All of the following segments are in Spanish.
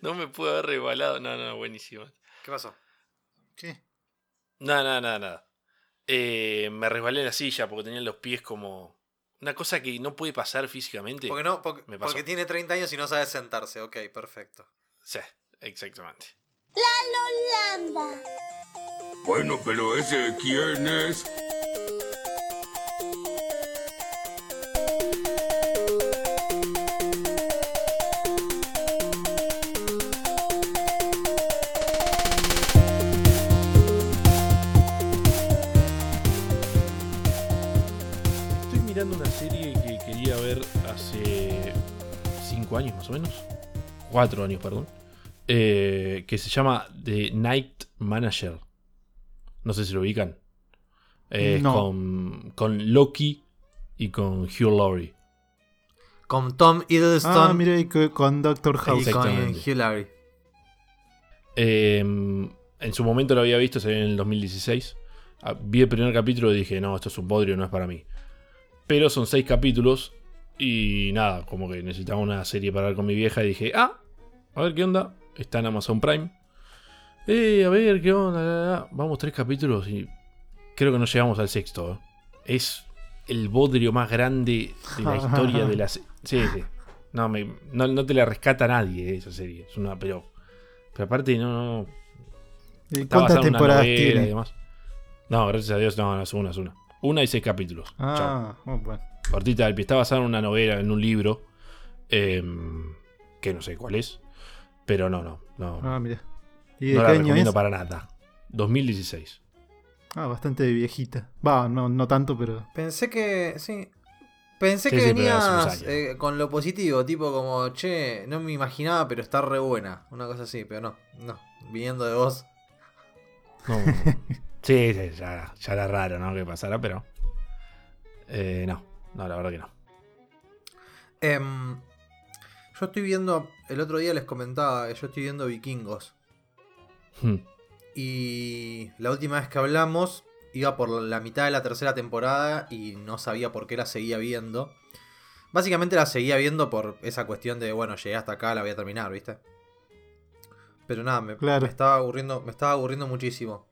no me pude haber resbalado. No, no, buenísimo. ¿Qué pasó? ¿Qué? No, no, no, nada. Eh, me resbalé en la silla porque tenía los pies como. Una cosa que no puede pasar físicamente. Porque, no, porque, Me pasó. porque tiene 30 años y no sabe sentarse. Ok, perfecto. Sí, exactamente. Landa. Bueno, pero ese quién es? Años más o menos. 4 años, perdón. eh, que se llama The Night Manager. No sé si lo ubican. No. con, con Loki y con Hugh Laurie. Con Tom Hiddleston Ah, mira, y co- con Doctor House. y con. Hugh Laurie. Eh, en su momento lo había visto, salió en el 2016. Ah, Vi el primer capítulo y dije, no, esto es un bodrio, no es para mí. Pero son seis capítulos y nada, como que necesitaba una serie para ver con mi vieja y dije, ah, a ver qué onda. Está en Amazon Prime. Eh, a ver qué onda. Vamos tres capítulos y creo que no llegamos al sexto. ¿eh? Es el bodrio más grande de la historia de la se- Sí, sí. No, me- no, no te la rescata nadie eh, esa serie. Es una, pero, pero aparte no, no, ¿Y Está ¿Cuántas temporadas novela y tiene? demás. No, gracias a Dios, no, no, es una, es una. Una y seis capítulos. Chao. Ah, oh, bueno. Cortita del pie. Está basada en una novela, en un libro. em, que no sé cuál es. Pero no, no. No, Ah, mira. ¿Y de no qué la año recomiendo es? para nada. 2016. Ah, bastante viejita. Va, no, no tanto, pero. Pensé que. Sí. Pensé Sí, que sí, venías años. eh, con lo positivo, tipo como, che, no me imaginaba, pero está re buena. Una cosa así, pero no, no. Viniendo de vos. No. sí, sí, ya, ya era raro, ¿no? Que pasara, pero. eh, no, no, la verdad que no. Em, yo estoy viendo. El otro día les comentaba que yo estoy viendo Vikingos. Hmm. Y la última vez que hablamos iba por la mitad de la tercera temporada y no sabía por qué la seguía viendo. Básicamente la seguía viendo por esa cuestión de, bueno, llegué hasta acá, la voy a terminar, ¿viste? Pero nada, me, Claro. me estaba aburriendo, me estaba aburriendo muchísimo.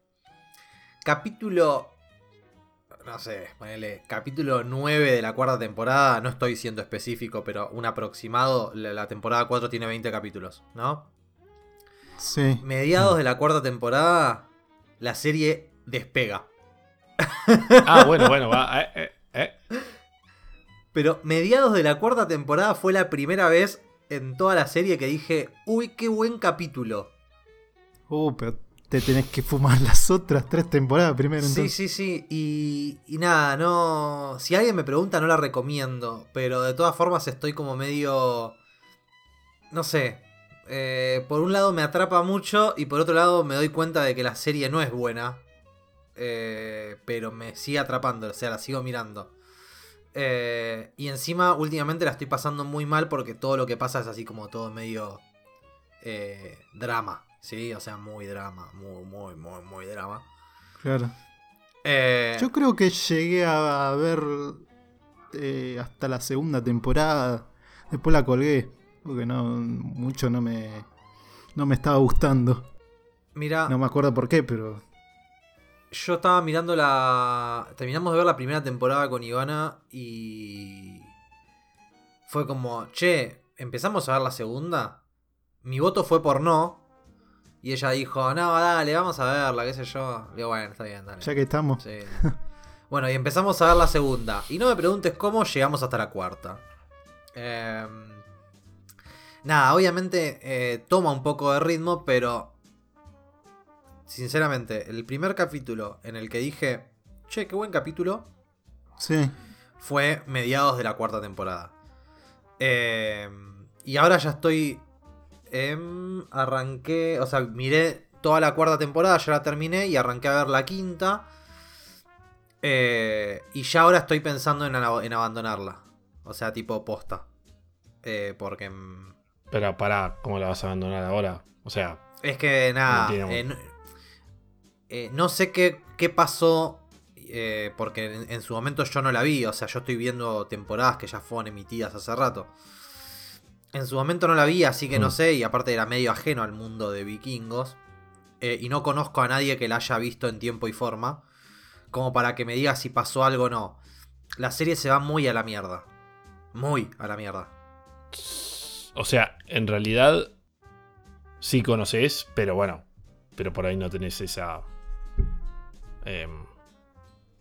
Capítulo no sé, ponele capítulo 9 de la cuarta temporada, no estoy siendo específico, pero un aproximado, la, la temporada 4 tiene 20 capítulos, ¿no? Sí. Mediados de la cuarta temporada, la serie despega. Ah, bueno, bueno, va. eh, eh, eh. Pero mediados de la cuarta temporada fue la primera vez en toda la serie que dije, uy, qué buen capítulo. Uh, pero te tenés que fumar las otras tres temporadas primero. Sí, Entonces. sí, sí. Y, y nada, no... Si alguien me pregunta, no la recomiendo. Pero de todas formas estoy como medio... No sé. eh, por un lado me atrapa mucho y por otro lado me doy cuenta de que la serie no es buena. eh, pero me sigue atrapando, o sea, la sigo mirando. Eh, y encima últimamente la estoy pasando muy mal porque todo lo que pasa es así como todo medio eh, drama. Sí, o sea, muy drama, muy, muy, muy, muy drama. Claro. Eh, Yo creo que llegué a ver eh, hasta la segunda temporada. Después la colgué. Porque no mucho no me, no me estaba gustando. mira, No me acuerdo por qué, pero. yo estaba mirando la. Terminamos de ver la primera temporada con Ivana y. Fue como, che, empezamos a ver la segunda. Mi voto fue por no. Y ella dijo, no, dale, vamos a verla, qué sé yo. Digo, bueno, está bien, dale. Ya que estamos. Sí. bueno, y empezamos a ver la segunda. Y no me preguntes cómo llegamos hasta la cuarta. Em, nada, obviamente eh, toma un poco de ritmo, pero... Sinceramente, el primer capítulo en el que dije, che, qué buen capítulo, Sí. fue mediados de la cuarta temporada. Em, y ahora ya estoy... em, arranqué, o sea, miré toda la cuarta temporada, ya la terminé y arranqué a ver la quinta. Eh, y ya ahora estoy pensando en, abandonarla. O sea, tipo posta. Eh, porque... mm, Pero pará, ¿cómo la vas a abandonar ahora? O sea, Es que nada. No eh, no, no sé qué, qué pasó. eh, porque en, en su momento yo no la vi. O sea, yo estoy viendo temporadas que ya fueron emitidas hace rato. En su momento no la vi, así que no Mm. sé, y aparte era medio ajeno al mundo de vikingos. eh, y no conozco a nadie que la haya visto en tiempo y forma. Como para que me diga si pasó algo o no. La serie se va muy a la mierda. Muy a la mierda. O sea, en realidad sí conoces, pero bueno, pero por ahí no tenés esa... em,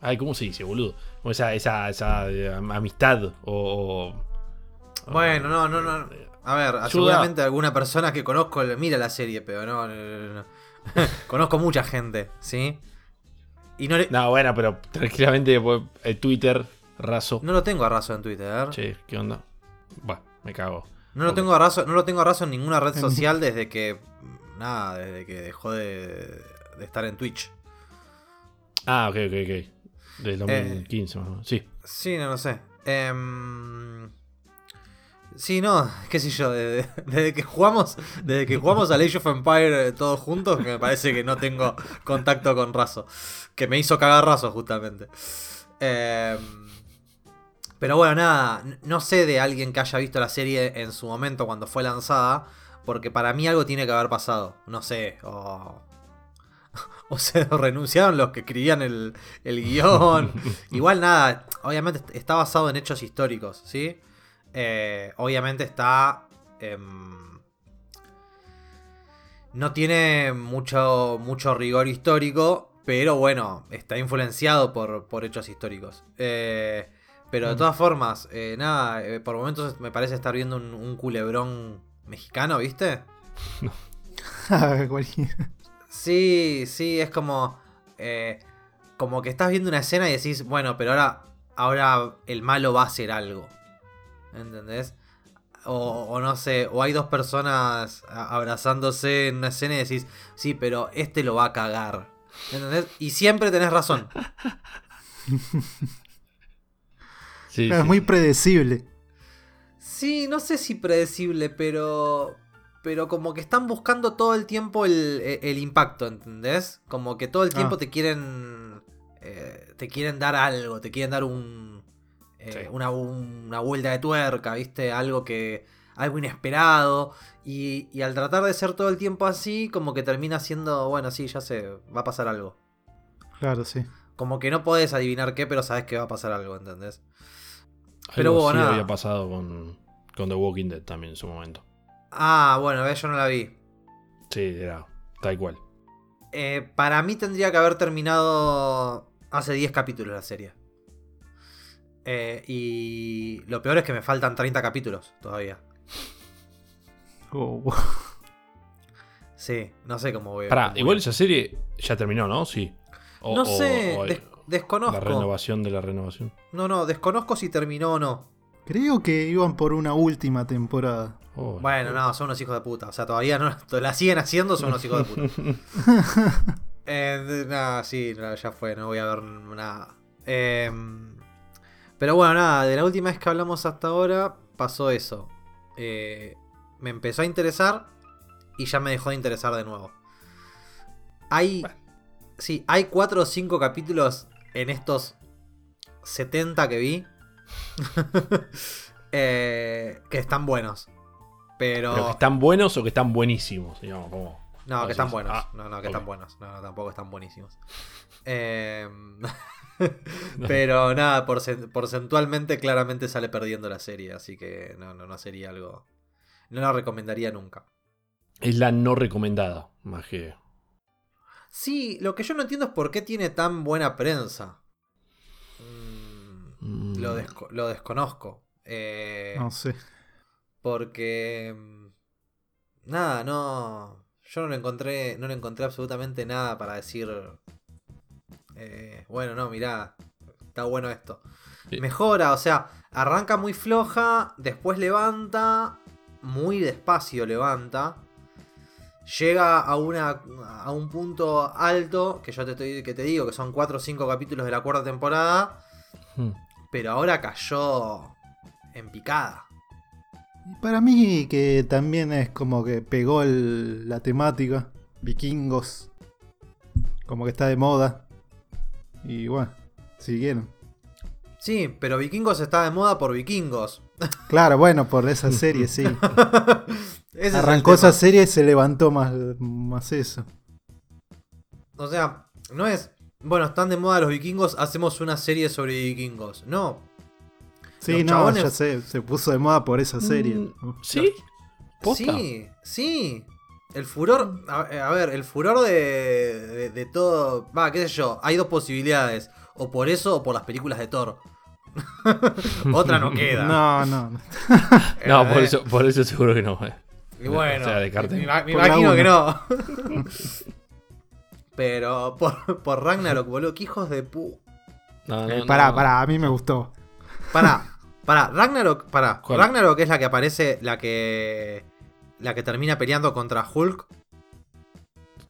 ay, ¿cómo se dice, boludo? Como esa, esa, esa eh, am- amistad o... o- Bueno, no, no, no. eh, A ver, Ayuda. seguramente alguna persona que conozco le- mira la serie, pero no. no, no, no. conozco mucha gente, ¿sí? Y no, le- No, bueno, pero tranquilamente pues, eh, Twitter, raso. no lo tengo a raso en Twitter. Che, ¿qué onda? Bah, me cago. No lo tengo a raso, no lo tengo a raso en ninguna red social desde que. Nada, desde que dejó de, de estar en Twitch. Ah, ok, ok, ok. Del 2015 más o menos. Sí. Sí, no lo sé. Em, sí, no, qué sé yo, desde, desde que jugamos, desde que jugamos a Age of Empire eh, todos juntos, que me parece que no tengo contacto con Razo. Que me hizo cagar Razo, justamente. Em, pero bueno, nada, no sé de alguien que haya visto la serie en su momento cuando fue lanzada, porque para mí algo tiene que haber pasado. No sé, o... O se renunciaron los que escribían el, el guion. Igual nada, obviamente está basado en hechos históricos, ¿sí? Eh, obviamente está... em, no tiene mucho, mucho rigor histórico, pero bueno, está influenciado por, por hechos históricos. Eh, pero de todas formas, eh, nada, eh, por momentos me parece estar viendo un, un culebrón mexicano, ¿viste? Cualquiera. Sí, sí, es como. eh, como que estás viendo una escena y decís, bueno, pero ahora. Ahora el malo va a hacer algo. ¿Entendés? O, o no sé, o hay dos personas abrazándose en una escena y decís, sí, pero este lo va a cagar. ¿Entendés? Y siempre tenés razón. Sí, Es sí, muy predecible. Sí, no sé si predecible, pero. Pero como que están buscando todo el tiempo el, e, el impacto, ¿entendés? Como que todo el tiempo Ah. te quieren. eh, te quieren dar algo, te quieren dar un. Eh, Sí. una, una vuelta de tuerca, ¿viste? Algo que. algo inesperado. Y, y al tratar de ser todo el tiempo así, como que termina siendo. Bueno, sí, ya sé, va a pasar algo. Claro, sí. Como que no podés adivinar qué, pero sabes que va a pasar algo, ¿entendés? Pero así nada. había pasado con, con The Walking Dead también en su momento. Ah, bueno, yo no la vi. Sí, era tal cual. Eh, para mí tendría que haber terminado hace 10 capítulos la serie. Eh, y lo peor es que me faltan 30 capítulos todavía. Oh. Sí, no sé cómo voy. Pará, cómo igual esa serie ya terminó, ¿no? Sí. O- No sé, o- des- la desconozco. renovación de la renovación. No, no, desconozco si terminó o no. Creo que iban por una última temporada. Oh, Bueno, no, son unos hijos de puta. O sea, todavía no la siguen haciendo, son unos hijos de puta. Eh, nada, sí, no, ya fue, no voy a ver nada. Eh, pero bueno, nada, de la última vez que hablamos hasta ahora pasó eso. Eh, me empezó a interesar y ya me dejó de interesar de nuevo. Hay. Sí, hay 4 o 5 capítulos en estos 70 que vi. eh, que están buenos. Pero. ¿Pero que están buenos o que están buenísimos? Digamos, como... No, que están buenos. Ah, no, no, que están buenos. No, no, tampoco están buenísimos. Eh, Pero nada, porcent- porcentualmente claramente sale perdiendo la serie, así que no, no, no sería algo... No la recomendaría nunca. Es la no recomendada, más que... Sí, lo que yo no entiendo es por qué tiene tan buena prensa. Mm, mm, lo, desco- lo desconozco. Eh, No sé. Porque... mm, Nada, no... Yo no le encontré, no le encontré absolutamente nada para decir... eh, bueno, no, mirá, está bueno esto. Sí. Mejora, o sea, arranca muy floja, después levanta, muy despacio levanta. Llega a, una, a un punto alto, que yo te, estoy, que te digo que son 4 o 5 capítulos de la cuarta temporada, mm. pero ahora cayó en picada. Para mí que también es como que pegó el- la temática. Vikingos. Como que está de moda. Y bueno, siguieron. Sí, pero Vikingos está de moda por vikingos. Claro, bueno, por esa serie, sí. Es Arrancó esa serie y se levantó más, más eso. O sea, no es. Bueno, están de moda los vikingos, hacemos una serie sobre vikingos. No. Sí, Los no, chabones- ya sé, se puso de moda por esa serie. Mm, ¿Sí? ¿Posta? Sí, sí. El furor. A, a ver, el furor de, de, de todo. Va, qué sé yo. Hay dos posibilidades. O por eso o por las películas de Thor. Otra no queda. No, no, no. No, por Eh, eso, por eso seguro que no. eh. Y bueno, O sea, me, Por imagino que no. Pero por, por Ragnarok, boludo, qué hijos de pu. No, no, Eh, no. pará, pará, a mí me gustó. Pará, pará, Ragnarok, pará. ¿Cuál? Ragnarok es la que aparece, la que. La que termina peleando contra Hulk.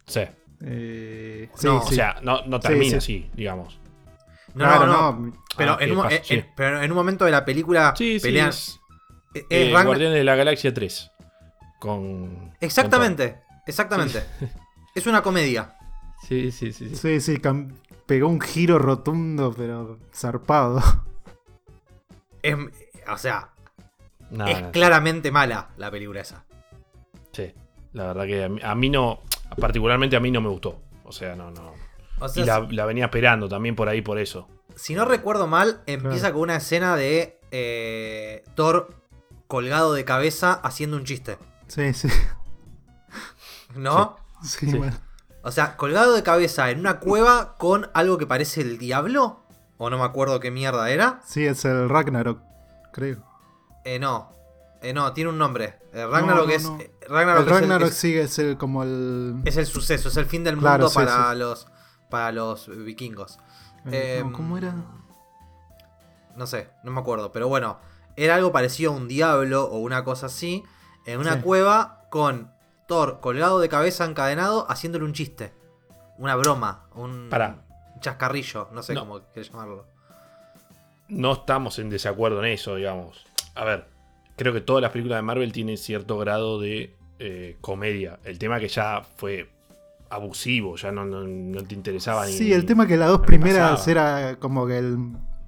Sí. Eh, No, sí, O sea, no, no termina sí. así, digamos. No, Claro, no, no. Pero, Ah, en ¿qué un, pasa? en- Sí. en- pero en un momento de la película pelean. es, es eh, Guardianes de la Galaxia 3. Con. Exactamente, exactamente. Es una comedia. Sí, sí, sí. sí. Sí, sí, cam- pegó un giro rotundo, pero zarpado. Es- o sea, No, es no, claramente mala la película esa. Sí. La verdad que a mí, a mí no. Particularmente a mí no me gustó. O sea, no, no. O sea, Y la, la venía esperando también por ahí, por eso. si no recuerdo mal, empieza con una escena de eh, Thor colgado de cabeza haciendo un chiste. Sí, sí. ¿No? Sí, Sí. bueno. O sea, colgado de cabeza en una cueva con algo que parece el diablo. O no me acuerdo qué mierda era. Sí, es el Ragnarok, creo. Eh, no. Eh, no, tiene un nombre. Eh, Ragnarok No, no, es. no. Ragnarok, el es el- Ragnarok es- sí es el como el. es el suceso, es el fin del mundo sí, para sí. los para los vikingos. eh, no, em, ¿Cómo era? No sé, no me acuerdo, pero bueno, era algo parecido a un diablo o una cosa así, en una Sí. cueva con Thor colgado de cabeza encadenado haciéndole un chiste, una broma, un Pará. chascarrillo, no sé No. cómo querés llamarlo. No estamos en desacuerdo en eso, digamos. A ver, creo que todas las películas de Marvel tienen cierto grado de eh, comedia. El tema que ya fue abusivo, ya no, no- no te interesaba ni. Sí, el tema que las dos primeras pasaba. era como que el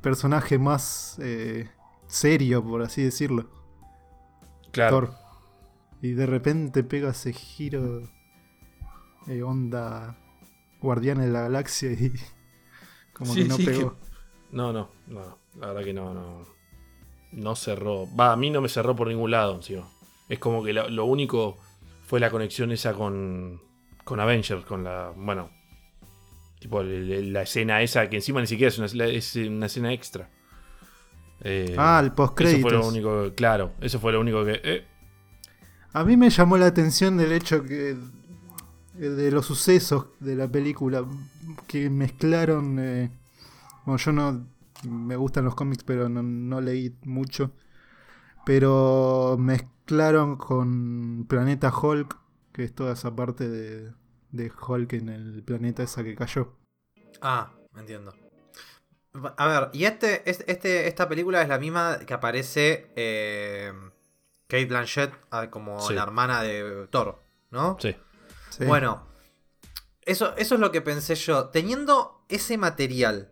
personaje más eh, serio, por así decirlo. Claro. Thor. Y de repente pega ese giro de onda Guardián de la Galaxia y como Sí, que no sí, pegó. No, no, no. La verdad que no, no. No cerró. Va, a mí no me cerró por ningún lado, encima. Es como que lo, lo único fue la conexión esa con. Con Avengers, con la. Bueno. Tipo, la escena esa, que encima ni siquiera es una, es una escena extra. Eh, Ah, el Eso fue lo único. Claro, eso fue lo único que. eh, A mí me llamó la atención del hecho que de los sucesos de la película que mezclaron. eh, bueno, yo no me gustan los cómics, pero no, no leí mucho. Pero mezclaron con Planeta Hulk, que es toda esa parte de, de Hulk en el planeta esa que cayó. Ah, entiendo. A ver, y este, es- este, esta película es la misma que aparece eh, Kate Blanchett ah, como Sí. la hermana de Thor, ¿no? sí. Sí. Bueno, eso, eso es lo que pensé yo. Teniendo ese material,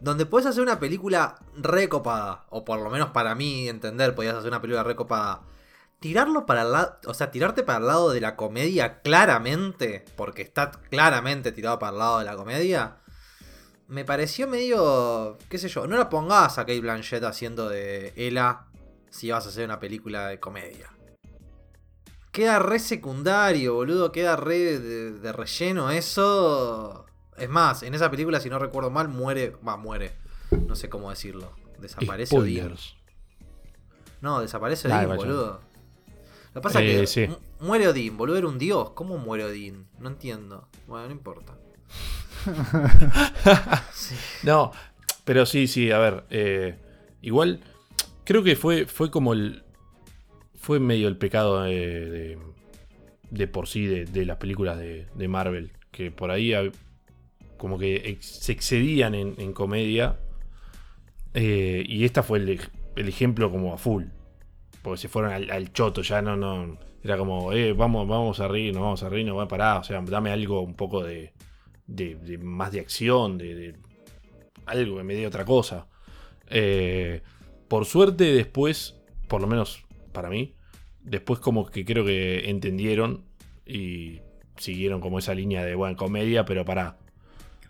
donde puedes hacer una película recopada, o por lo menos para mí entender, podías hacer una película recopada, tirarlo para el lado, o sea, tirarte para el lado de la comedia claramente, porque está claramente tirado para el lado de la comedia, me pareció medio, qué sé yo, no la pongas a Kate Blanchett haciendo de Ella si vas a hacer una película de comedia. Queda re secundario, boludo. Queda re de, de relleno eso. Es más, en esa película, si no recuerdo mal, muere. Va, muere. No sé cómo decirlo. Desaparece Odín. Spoilers. No, desaparece Odín, boludo. Lo que pasa Eh, es que sí. mu- muere Odín, boludo. Era un dios. ¿Cómo muere Odín? No entiendo. Bueno, no importa. No, pero sí, sí, a ver. eh, igual, creo que fue, fue como el. Fue medio el pecado de, de, de por sí de, de las películas de, de Marvel. Que por ahí hab- como que ex- se excedían en, en comedia. eh, y esta fue el ejemplo como a full. Porque se fueron al, choto, ya no, no. Era como, eh, vamos, vamos a reír, nos vamos a reír, no va a parar. O sea, dame algo un poco de. de, más de acción, de, de algo que me dé otra cosa. Eh, por suerte después, por lo menos para mí, después como que creo que entendieron y siguieron como esa línea de buena comedia, pero para...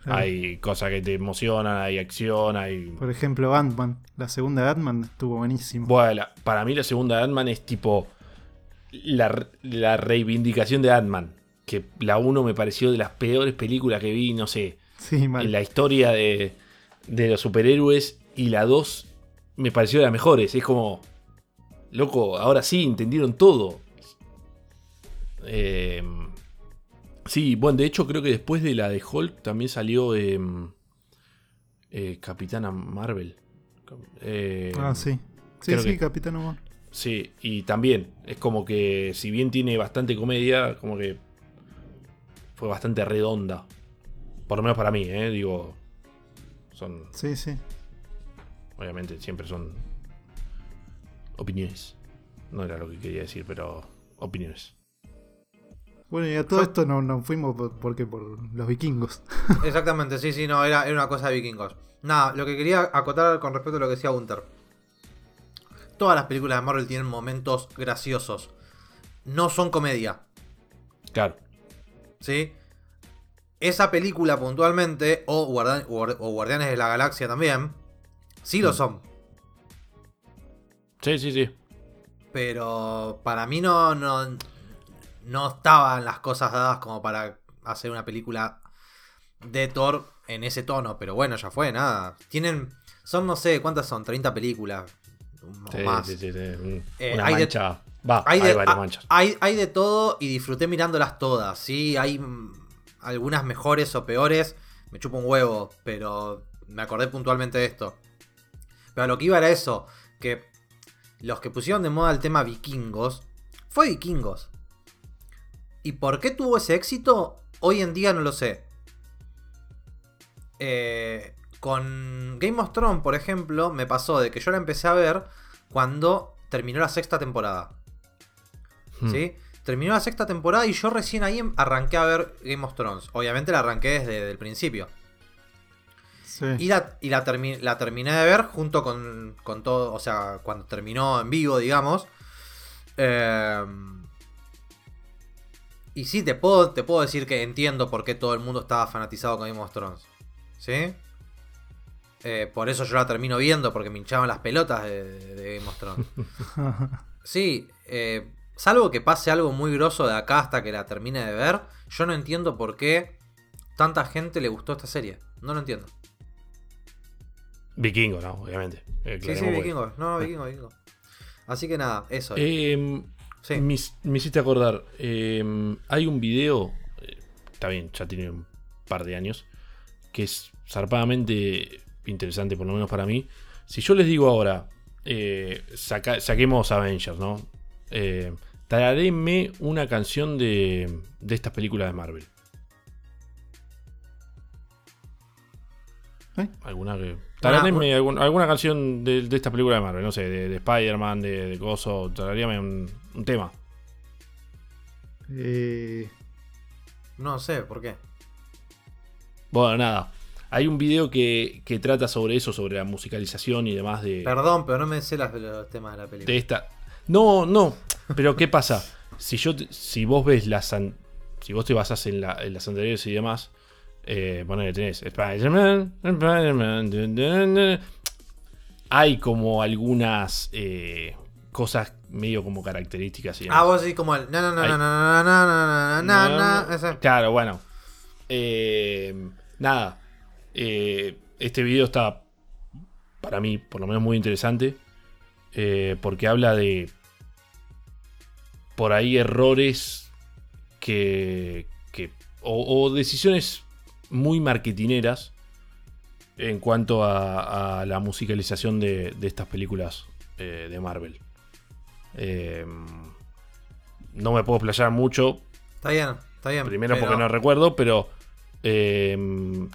Claro. Hay cosas que te emocionan, hay acción, hay... Por ejemplo, Ant-Man. La segunda de Ant-Man estuvo buenísimo. Bueno, para mí la segunda de Ant-Man es tipo la, la reivindicación de Ant-Man. Que la 1 me pareció de las peores películas que vi, no sé, Sí, mal. en la historia de, de los superhéroes. Y la 2 me pareció de las mejores. Es como, loco, ahora sí, entendieron todo. Eh, sí, bueno, de hecho creo que después de la de Hulk también salió eh, eh, Capitana Marvel. Eh, Ah, sí. Sí, sí, que- Capitán Humor. Sí, y también es como que si bien tiene bastante comedia, como que fue bastante redonda. Por lo menos para mí, ¿eh? Digo, son, Sí, sí. obviamente siempre son opiniones. No era lo que quería decir, pero opiniones. Bueno, y a todo esto no, no fuimos por, porque por los vikingos. Exactamente, sí, sí, no, era, era una cosa de vikingos. Nada, lo que quería acotar con respecto a lo que decía Gunter. Todas las películas de Marvel tienen momentos graciosos. No son comedia, Claro, ¿sí? Esa película puntualmente, o, o Guardianes de la Galaxia también, sí lo Mm. son. sí, sí, sí. Pero para mí no, no, no estaban las cosas dadas como para hacer una película de Thor en ese tono. Pero bueno, ya fue, nada. Tienen, son no sé, ¿cuántas son? 30 películas. O más. sí, sí, sí. Eh, Una hay de- mancha. Va, Hay hay, de, hay, hay de todo y disfruté mirándolas todas, ¿sí? Hay algunas mejores o peores. Me chupo un huevo, pero me acordé puntualmente de esto. Pero lo que iba era eso, que los que pusieron de moda el tema vikingos, fue vikingos. ¿Y por qué tuvo ese éxito? Hoy en día no lo sé. Eh, con Game of Thrones, por ejemplo, me pasó de que yo la empecé a ver cuando terminó la sexta temporada. Mm. ¿Sí? Terminó la sexta temporada y yo recién ahí em- arranqué a ver Game of Thrones. Obviamente la arranqué desde el principio. Sí. Y la, y la, termi- la terminé de ver junto con, con todo, o sea, cuando terminó en vivo, digamos. Eh, y sí, te puedo, te puedo decir que entiendo por qué todo el mundo estaba fanatizado con Game of Thrones. ¿Sí? Eh, por eso yo la termino viendo, porque me hinchaban las pelotas de, de Game of Thrones. Sí, eh, salvo que pase algo muy grosso de acá hasta que la termine de ver, yo no entiendo por qué tanta gente le gustó esta serie. No lo entiendo. Vikingo, ¿no? Obviamente. Eh, Sí, sí, vikingos. No, no, vikingos, vikingos. Así que nada, eso. Eh, sí. me, me hiciste acordar. eh, hay un video. eh, está bien, ya tiene un par de años. Que es zarpadamente interesante, por lo menos para mí. Si yo les digo ahora. eh, saca- saquemos Avengers, ¿no? Eh, tararéme una canción de, de estas películas de Marvel. ¿Eh? ¿Alguna que.? Tararéme algún- alguna canción de, de esta película de Marvel, no sé, de, de Spider-Man, de, de Gozo, tararíame un, un tema. Eh, No sé, ¿por qué? Bueno, nada. Hay un video que, que trata sobre eso, sobre la musicalización y demás de, Perdón, pero no me sé las- los temas de la película. de esta. No, no. Pero ¿qué pasa? Si yo, si vos ves las, si vos te basás en, la- en las anteriores y demás, eh, ponele, tenés Spider-Man, hay como algunas eh, cosas medio como características y. Ah, vos decís como el. No, no, no, no, no, no, no, no, no, no. Claro, bueno. Eh, nada. Eh, este video está, para mí, por lo menos muy interesante. eh, porque habla de, por ahí, errores que, que o, o decisiones muy marketineras en cuanto a, a la musicalización de, de estas películas eh, de Marvel. Eh, no me puedo explayar mucho Está bien, está bien. Primero pero- porque no recuerdo, pero eh,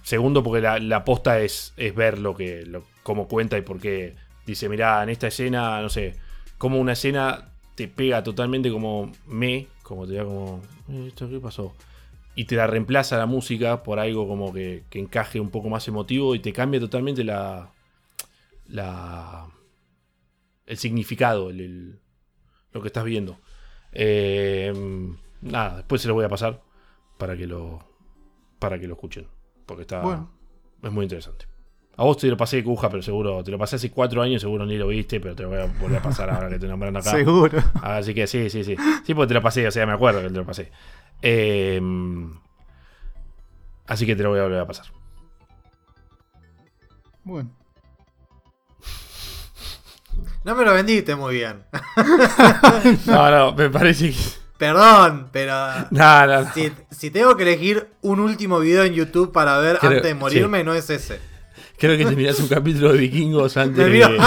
segundo porque la, la posta es, es ver lo que lo, cómo cuenta y por qué dice, mirá, en esta escena, no sé, como una escena te pega totalmente como me, como te da como, "Eh, ¿esto qué pasó? Y te la reemplaza la música por algo como que, que encaje un poco más emotivo y te cambia totalmente la, la el significado, el, el- lo que estás viendo. Eh, nada, después se lo voy a pasar para que lo para que lo escuchen, porque está Bueno. es muy interesante. A vos te lo pasé, Cuja, pero seguro te lo pasé hace cuatro años, seguro ni lo viste, pero te lo voy a volver a pasar ahora que te nombrando acá. Seguro. Así que sí, sí, sí. Sí, porque te lo pasé, o sea, me acuerdo que te lo pasé. Eh, así que te lo voy a volver a pasar. Bueno. No me lo vendiste muy bien. No, no, me parece que. Perdón, pero. No, no, no. Si, si tengo que elegir un último video en YouTube para ver Creo- antes de morirme, no es ese. Creo que te mirás un capítulo de vikingos antes Me de.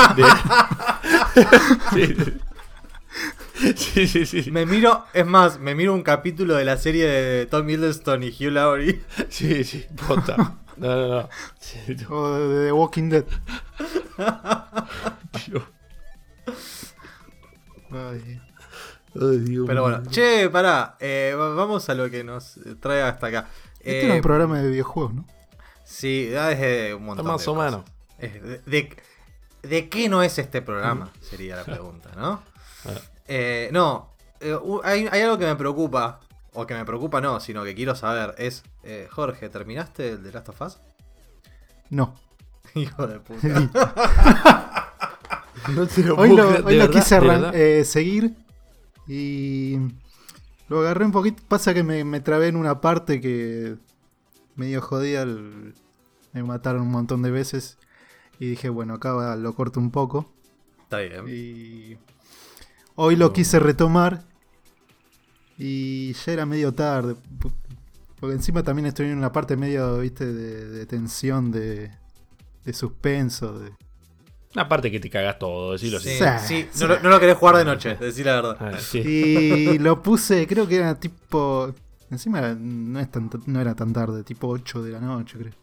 sí, sí, sí. Sí, Me miro, es más, me miro un capítulo de la serie de Tom Hiddleston y Hugh Laurie. sí, sí, posta. No, no, no. Sí, no, O de The Walking Dead. tío. Ay. Ay, Dios Pero bueno, che, pará, eh, va- vamos a lo que nos trae hasta acá. Este Eh, era un programa de videojuegos, ¿no? Sí, da desde un montón Más de o menos. Es De, de- ¿de qué no es este programa? Sería la pregunta, ¿no? Ah. Eh, no, eh, hay algo que me preocupa, o que me preocupa no, sino que quiero saber, es, eh, Jorge, ¿terminaste el de Last of Us? No. Hijo de puta. No te lo Hoy puedo lo, creer, hoy de lo verdad, quise eh, seguir y lo agarré un poquito. Pasa que me, me trabé en una parte que medio jodida. el- me mataron un montón de veces y dije, bueno, acá lo corto un poco. Está bien. Y hoy lo quise retomar y ya era medio tarde. Porque encima también estoy en una parte medio, viste, de, de tensión, de, de suspenso. De... Una parte que te cagas todo, decirlo así. Sí, Sí. sí, no, lo- no lo querés jugar de noche, decir la verdad. Ah, sí. Y lo puse, creo que era tipo. Encima no, es tan, no era tan tarde, tipo 8 de la noche, creo.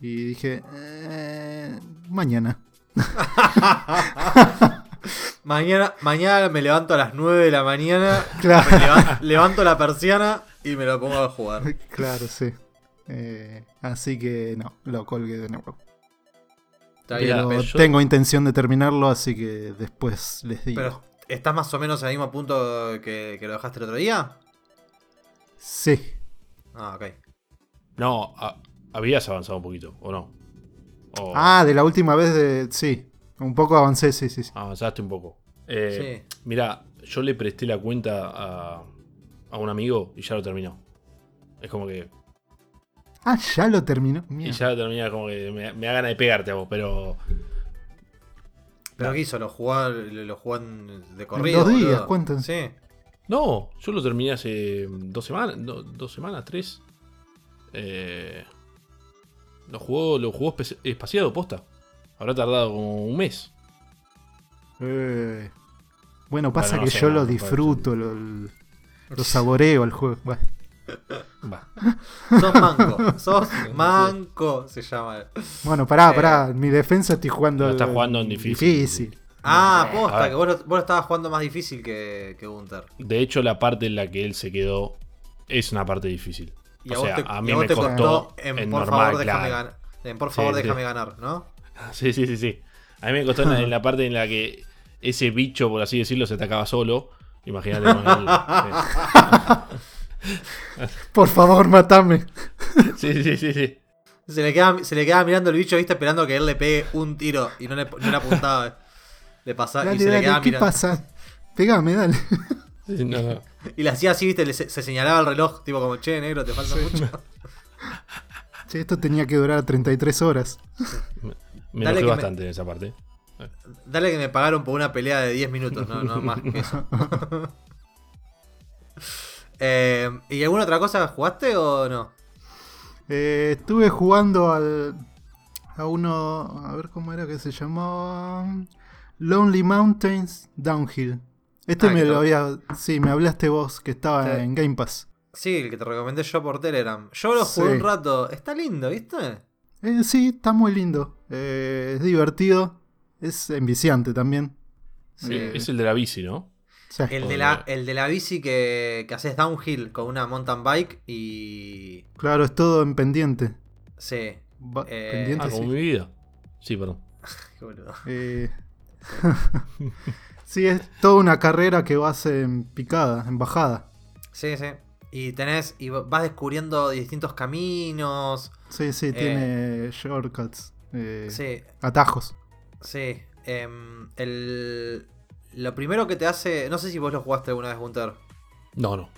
Y dije, eh, mañana. Mañana, mañana me levanto a las 9 de la mañana, Claro, me levan- levanto la persiana y me lo pongo a jugar. claro, sí. Eh, así que no, lo colgué de nuevo. Está bien. Pero yo- tengo intención de terminarlo, así que después les digo. Pero, ¿estás más o menos al mismo punto que, que lo dejaste el otro día? Sí. Ah, ok. No, a- habías avanzado un poquito, ¿o no? O Ah, de la última vez de. Sí. Un poco avancé, sí, sí. sí. avanzaste un poco. Eh, Sí. Mira, yo le presté la cuenta a, a un amigo y ya lo terminó. Es como que. Ah, ya lo terminó. Y ya lo termina como que me, me da ganas de pegarte a vos, pero. ¿Pero qué hizo? ¿Lo jugó, lo jugó en- de corrido? dos días, cuentan. Sí. No, yo lo terminé hace dos semanas, dos semanas, tres. Eh, lo jugó, lo jugó espaciado, posta. Habrá tardado como un mes. Eh, Bueno, pasa Bueno, no que sé, yo no, lo no disfruto, lo, lo saboreo al juego. Bueno, Va. Sos manco. Sos manco, se llama. Bueno, pará, Eh, pará. En mi defensa estoy jugando. Lo estás jugando en difícil. Ah, posta, que vos, lo- vos lo estabas jugando más difícil que, que Gunter. De hecho, la parte en la que él se quedó es una parte difícil. Y O a sea, te, a mí me te costó costó en en por normal, favor déjame claro. ganar. En por favor Sí, sí. déjame ganar, ¿no? Sí, sí, sí, sí. A mí me costó en la, en la parte en la que ese bicho, por así decirlo, se atacaba solo. Imagínate con él. Por favor, matame. Sí, sí, sí, sí. Se le, queda, se le queda mirando el bicho, viste, esperando que él le pegue un tiro y no le, no le apuntaba. Le pasaba y Dale, se le quedaba ¿qué mirando. pasa? Pegame, dale. Sí, no, no. Y le hacía así, viste, le, se, se señalaba el reloj, tipo como, che, negro, te falta mucho. Che, esto tenía que durar 33 horas. Me Dale me- bastante en esa parte. Dale que me pagaron por una pelea de 10 minutos, no, no más que eso. Eh, ¿Y alguna otra cosa jugaste o no? Eh, estuve jugando al. A uno. A ver cómo era que se llamaba. Lonely Mountains Downhill. Este Ah, me lo había. Sí, me hablaste vos que estaba Sí. en Game Pass. Sí, el que te recomendé yo por Telegram. Yo lo jugué Sí. un rato. Está lindo, ¿viste? Eh, sí, está muy lindo. Eh, es divertido. Es enviciante también. Sí, Eh, es el de la bici, ¿no? Sí. El de la, el de la bici que, que haces downhill con una mountain bike y. Claro, es todo en pendiente. Sí. Va- Eh, pendiente, Ah, como sí. mi vida. Sí, perdón. Qué boludo. Eh, sí, es toda una carrera que vas en picada, en bajada. Sí, sí. Y tenés. Y vas descubriendo distintos caminos. Sí, sí, tiene shortcuts. eh, Sí, Atajos. sí. Em, el, lo primero que te hace. No sé si vos lo jugaste alguna vez, Gunter. No, no.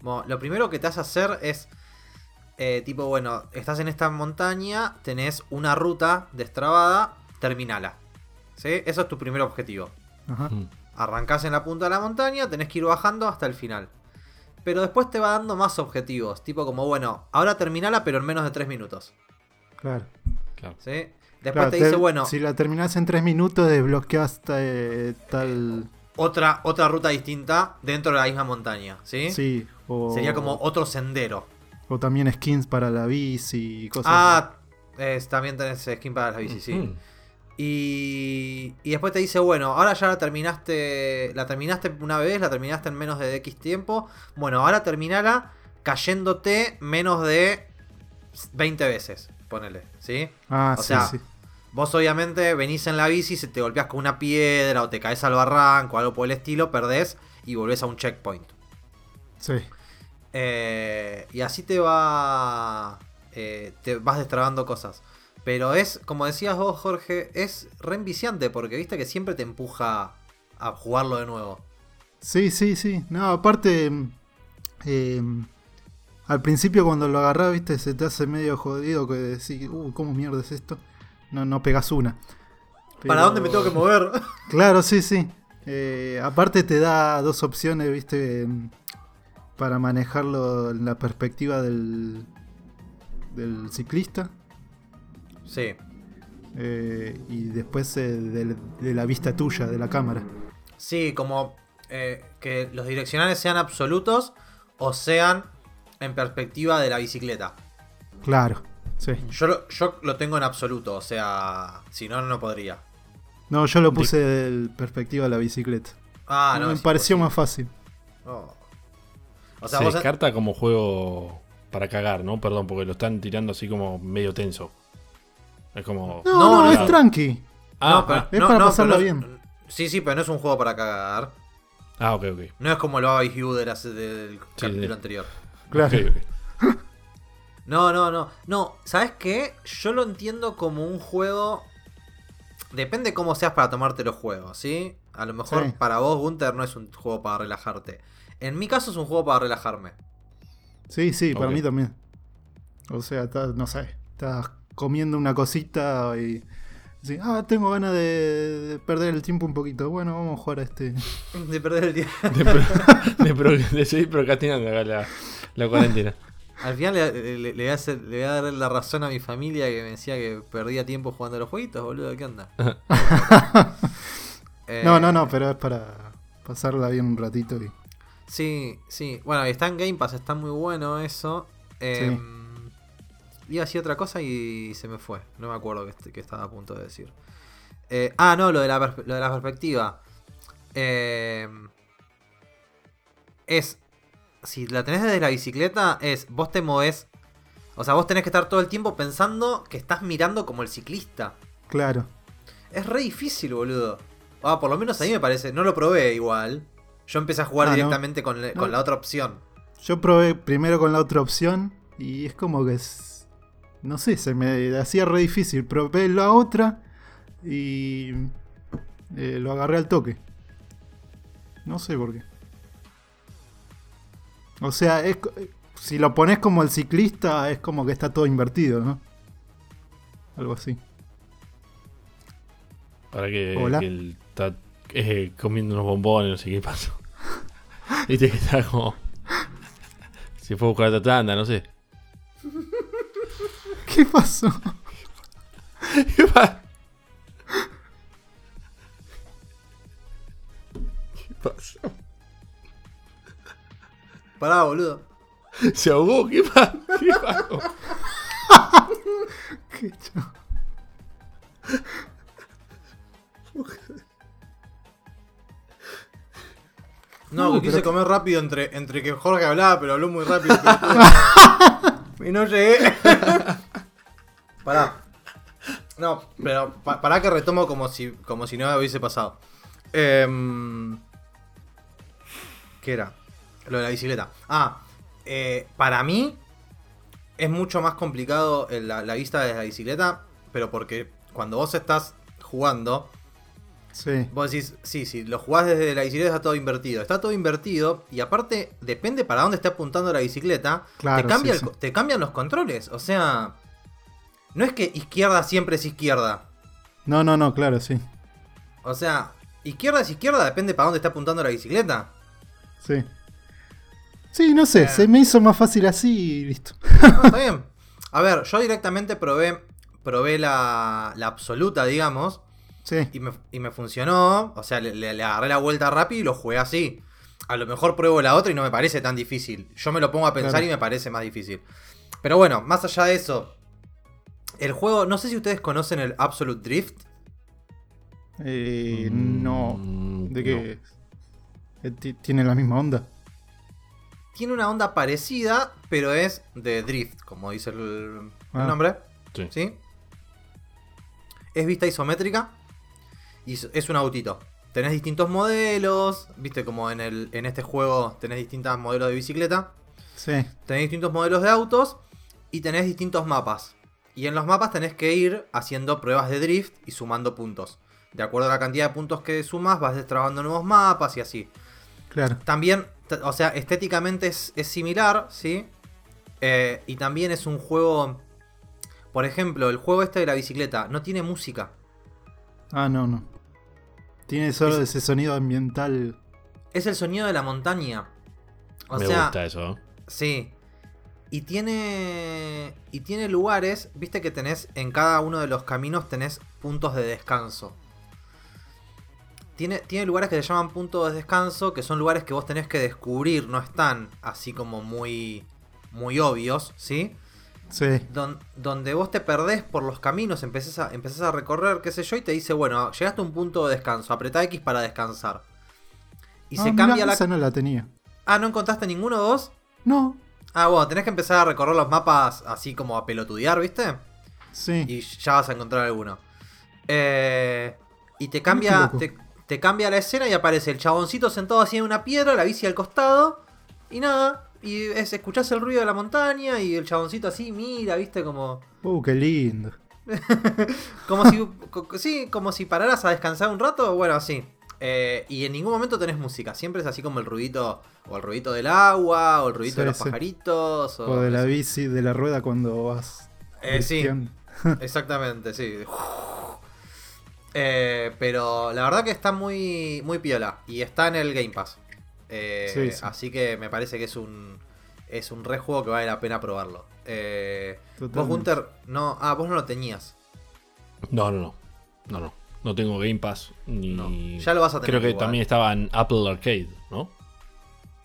Bueno, lo primero que te hace hacer es. eh, tipo, bueno, estás en esta montaña, tenés una ruta destrabada, terminala. ¿Sí? Eso es tu primer objetivo. Ajá. Mm. Arrancás en la punta de la montaña, tenés que ir bajando hasta el final. Pero después te va dando más objetivos. Tipo como, bueno, ahora terminala, pero en menos de 3 minutos. Claro. Claro. ¿Sí? Después Claro, te dice, te- bueno, Si la terminás en 3 minutos, desbloqueas eh, tal. otra, otra ruta distinta dentro de la misma montaña. ¿sí? Sí. O, Sería como otro sendero. O también skins para la bici y cosas Ah, también tenés skin para la bici, sí. Y, y después te dice, bueno, ahora ya la terminaste, la terminaste una vez, la terminaste en menos de X tiempo. Bueno, ahora terminala cayéndote menos de 20 veces, ponele, ¿sí? Ah, o sí, sea, sí. Vos obviamente venís en la bici, se te golpeas con una piedra o te caes al barranco o algo por el estilo, perdés y volvés a un checkpoint. Sí. Eh, y así te va. eh, te vas destrabando cosas. Pero es, como decías vos, Jorge, es re enviciante porque viste que siempre te empuja a jugarlo de nuevo. Sí, sí, sí. No, aparte. mm, eh, al principio, cuando lo agarrás, viste, se te hace medio jodido que decís, uh, ¿cómo mierda es esto? No, no pegas una. ¿Para dónde me tengo que mover? Claro, sí, sí. Eh, aparte te da dos opciones, viste, mm, para manejarlo en la perspectiva del, del ciclista sí. eh, y después eh, de, la vista tuya, de la cámara. Sí, como que los direccionales sean absolutos o sean en perspectiva de la bicicleta. Claro, sí. Yo lo, yo lo tengo en absoluto, o sea, si no, no podría. No, yo lo puse de perspectiva de la bicicleta. Ah, no. Me pareció imposible. más fácil. Oh. O sea, Se vos. descarta como juego para cagar, ¿no? Perdón, porque lo están tirando así como medio tenso. Es como. No, No, no, no, es tranqui. Ah, no, pero, Es no, para no, es- bien. Sí, sí, pero no es un juego para cagar. ah, ok, ok. No es como el Baba y Hugh de la- del capítulo sí. anterior. Claro. Ok, ok. No, no, no. No, ¿sabes qué? Yo lo entiendo como un juego. Depende cómo seas para tomarte los juegos, ¿sí? A lo mejor Sí. para vos, Gunter, no es un juego para relajarte. En mi caso es un juego para relajarme. Sí, sí, para mí también. O sea, estás, no sé, estás comiendo una cosita y... decís, ah, tengo ganas de, de perder el tiempo un poquito. Bueno, vamos a jugar a este... De perder el tiempo. De, pro- de, pro- de seguir procrastinando acá la, la cuarentena. Al final le, le- le voy a hacer- le voy a dar la razón a mi familia que me decía que perdía tiempo jugando a los jueguitos, boludo. ¿Qué onda? Eh, No, no, no, pero es para pasarla bien un ratito y... Sí, sí. Bueno, y está en Game Pass, está muy bueno eso. Eh, Iba a decir otra cosa y se me fue. No me acuerdo qué, qué estaba a punto de decir. Eh, ah, no, lo de la, lo de la perspectiva. Eh, es. Si la tenés desde la bicicleta, es. Vos te movés. O sea, vos tenés que estar todo el tiempo pensando que estás mirando como el ciclista. Claro. Es re difícil, boludo. Ah, por lo menos a mí me parece. No lo probé igual. Yo empecé a jugar Ah, no. directamente con, le- con la otra opción. Yo probé primero con la otra opción y es como que... es- no sé, se me hacía re difícil. Probé la otra y... eh, lo agarré al toque. No sé por qué. O sea, es, co- si lo pones como el ciclista, es como que está todo invertido, ¿no? Algo así. Para que, Hola. que él está eh, comiendo unos bombones, no sé qué pasó. Viste que está como. Si fue a buscar otra tanda, no sé. ¿Qué pasó? ¿Qué pa- ¿Qué pasó? Pará, boludo. ¿Se ahogó? ¿Qué pasó? ¿Qué pasó? ¿Qué chao? No, que pero- quise comer rápido entre, entre que Jorge hablaba, pero habló muy rápido. y no llegué. Pará. No, pero pa- para que retomo como si, como si nada hubiese pasado. Em, ¿Qué era? Lo de la bicicleta. Ah, eh, para mí es mucho más complicado la, la vista de la bicicleta, pero porque cuando vos estás jugando, Sí. vos decís, sí, sí, lo jugás desde la bicicleta está todo invertido. Está todo invertido y aparte, depende para dónde esté apuntando la bicicleta, Claro, te, cambia sí, el co- sí. te cambian los controles. O sea, no es que izquierda siempre es izquierda. No, no, no, claro, sí. O sea, izquierda es izquierda, depende para dónde está apuntando la bicicleta. Sí. Sí, no sé, Eh. se me hizo más fácil así y listo. No, está bien. A ver, yo directamente probé, probé la, la absoluta, digamos, Sí. y me, y me funcionó. O sea, le, le- le agarré la vuelta rápido y lo jugué así. A lo mejor pruebo la otra y no me parece tan difícil. Yo me lo pongo a pensar Claro. y me parece más difícil. Pero bueno, más allá de eso, el juego, no sé si ustedes conocen el Absolute Drift. Eh, no. Mm, ¿De qué? Eh, ti- ¿Tiene la misma onda? Tiene una onda parecida, pero es de drift, como dice el, el Ah. nombre. Sí. ¿Sí? Es vista isométrica y es- es un autito. Tenés distintos modelos, viste como en, el, en este juego tenés distintos modelos de bicicleta, Sí. tenés distintos modelos de autos y tenés distintos mapas. Y en los mapas tenés que ir haciendo pruebas de drift y sumando puntos. De acuerdo a la cantidad de puntos que sumas, vas destrabando nuevos mapas y así. Claro. También, o sea, estéticamente es, es similar, ¿sí? Eh, y también es un juego. Por ejemplo, el juego este de la bicicleta no tiene música. Ah, no, no. Tiene solo Es- ese sonido ambiental. Es el sonido de la montaña. O Me sea, gusta eso. ¿eh? sí. Y tiene. Y tiene lugares, viste que tenés en cada uno de los caminos tenés puntos de descanso. Tiene, tiene lugares que se llaman puntos de descanso, que son lugares que vos tenés que descubrir, no están así como muy. muy obvios, ¿sí? Sí. Don- donde vos te perdés por los caminos, empezás a, empezás a recorrer, qué sé yo, y te dice, bueno, llegaste a un punto de descanso, apretá X para descansar. Y Ah, se mirá, cambia la... Esa no la tenía. Ah, ¿no encontraste ninguno de vos? No. Ah, bueno, tenés que empezar a recorrer los mapas así como a pelotudear, ¿viste? Sí. Y ya vas a encontrar alguno. Eh, y te cambia, te, te cambia la escena y aparece el chaboncito sentado así en una piedra, la bici al costado, y nada. Y es, escuchás el ruido de la montaña y el chaboncito así mira, ¿viste? Como... Uh, qué lindo. Como si, co- sí, como si pararas a descansar un rato, bueno, así. Eh, y en ningún momento tenés música, siempre es así como el ruidito, o el ruidito del agua, o el ruidito de los sí. pajaritos, o, O de la bici, de la rueda cuando vas. Eh, sí, exactamente, sí. Eh, pero la verdad que está muy, muy piola, y está en el Game Pass. Eh, Sí, sí. Así que me parece que es un, es un re juego que vale la pena probarlo. Eh, vos. Gunter, no, ah, vos no lo tenías. No, no, no. No, no. No tengo Game Pass ni. No, ya lo vas a tener Creo que igual. también estaba en Apple Arcade, ¿no?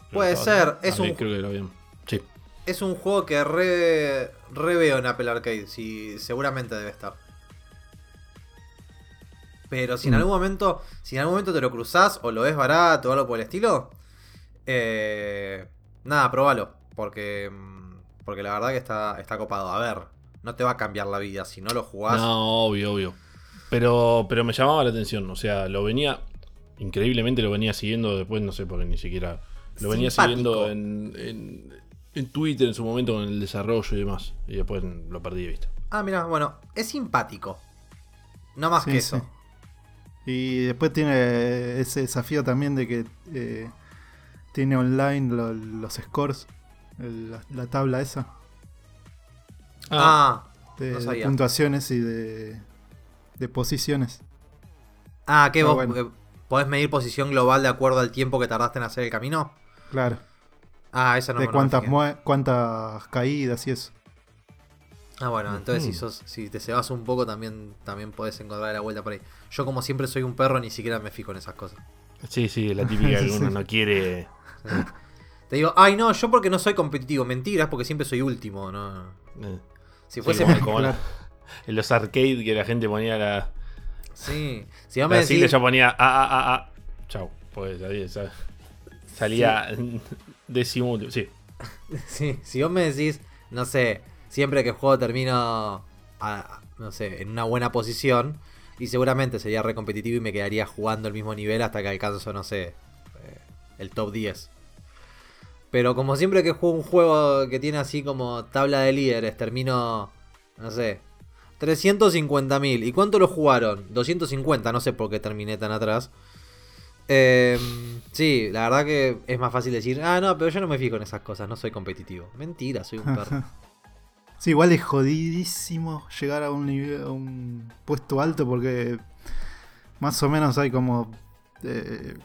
Creo Puede estaba- ser, es Ah, un- Creo que lo habían. Sí. Es un juego que re, re veo en Apple Arcade, sí, seguramente debe estar. Pero si en Mm. algún momento, si en algún momento te lo cruzás o lo ves barato o algo por el estilo, eh, nada, probalo, porque mm, porque la verdad que está, está copado. A ver, no te va a cambiar la vida si no lo jugás. No, obvio, obvio. Pero, pero me llamaba la atención. O sea, lo venía. Increíblemente lo venía siguiendo después, no sé, porque ni siquiera. Lo venía Simpático. siguiendo en, en, en Twitter en su momento con el desarrollo y demás. Y después lo perdí de vista. Ah, mira, bueno, es simpático. No más Sí, que sí. eso. Y después tiene ese desafío también de que eh, tiene online lo- los scores, el- la, la tabla esa Ah, de, No de sabía. puntuaciones y de, de posiciones. ah, que Ah, vos bueno. eh, podés medir posición global de acuerdo al tiempo que tardaste en hacer el camino. Claro. Ah, esa no de me cuántas, cuántas caídas y eso. Ah, bueno, entonces si sos, si te cebas un poco también, también podés encontrar la vuelta por ahí. Yo como siempre soy un perro, ni siquiera me fijo en esas cosas. Sí, sí, la típica que Sí. uno no quiere. Te digo, ay no, yo porque no soy competitivo, mentiras, porque siempre soy último, no. eh. Si Sí, fuese como- como claro. en los arcade que la gente ponía la, Sí, si vos me sigla decís, ya ponía A, A, A, A. Chau. Pues ahí sa- salía. Sí. sí, si vos me decís, no sé, siempre que juego termino a- no sé, en una buena posición. Y seguramente sería re competitivo y me quedaría jugando el mismo nivel hasta que alcanzo, no sé, eh, el top 10. Pero como siempre que juego un juego que tiene así como tabla de líderes, termino, no sé, 350.000. ¿Y cuánto lo jugaron? 250, no sé por qué terminé tan atrás. Eh, sí, la verdad que es más fácil decir, ah, no, pero yo no me fijo en esas cosas, no soy competitivo. Mentira, soy un perro. Sí, igual es jodidísimo llegar a un nivel, a un puesto alto porque más o menos hay como eh,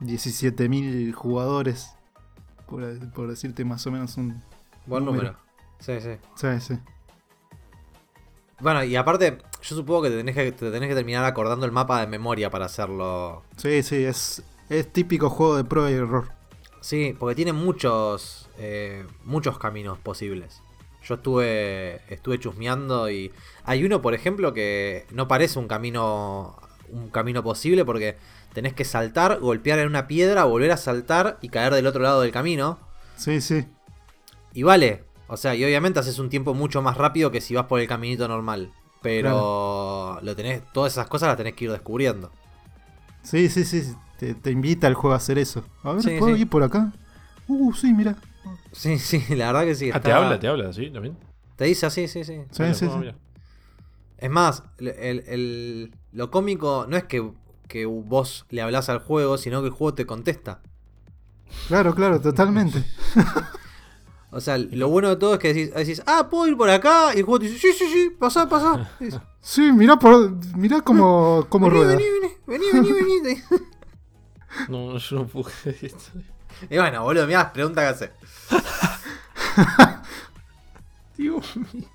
17.000 jugadores, por, por decirte más o menos un... Buen número. número. Sí, sí. Sí, sí. Bueno, y aparte, yo supongo que te tenés que, te tenés que terminar acordando el mapa de memoria para hacerlo. Sí, sí, es, es típico juego de prueba y error. Sí, porque tiene muchos, eh, muchos caminos posibles. Yo estuve, estuve chusmeando y hay uno, por ejemplo, que no parece un camino, un camino posible porque tenés que saltar, golpear en una piedra, volver a saltar y caer del otro lado del camino. Sí, sí. Y vale, o sea, y obviamente haces un tiempo mucho más rápido que si vas por el caminito normal. Pero lo tenés, todas esas cosas las tenés que ir descubriendo. Sí, sí, sí. Te, te invita el juego a hacer eso. A ver, Sí, ¿puedo sí. ir por acá? Uh, sí, mira. Sí, sí, la verdad que sí. Ah, te habla, te habla, ¿sí? ¿También? Te dice así, sí, sí. Sí, Mira, sí, sí. Es más, el- el- el- lo cómico no es que, que vos le hablas al juego, sino que el juego te contesta. Claro, claro, totalmente. O sea, lo bueno de todo es que decís, decís, ah, puedo ir por acá, y el juego te dice, sí, sí, sí, pasá, pasá. Sí, mira por, mira cómo, cómo vení, rueda. vení, vení, vení, vení, vení. No, yo no esto. Y bueno, boludo, mirá las preguntas que hace. Dios mío.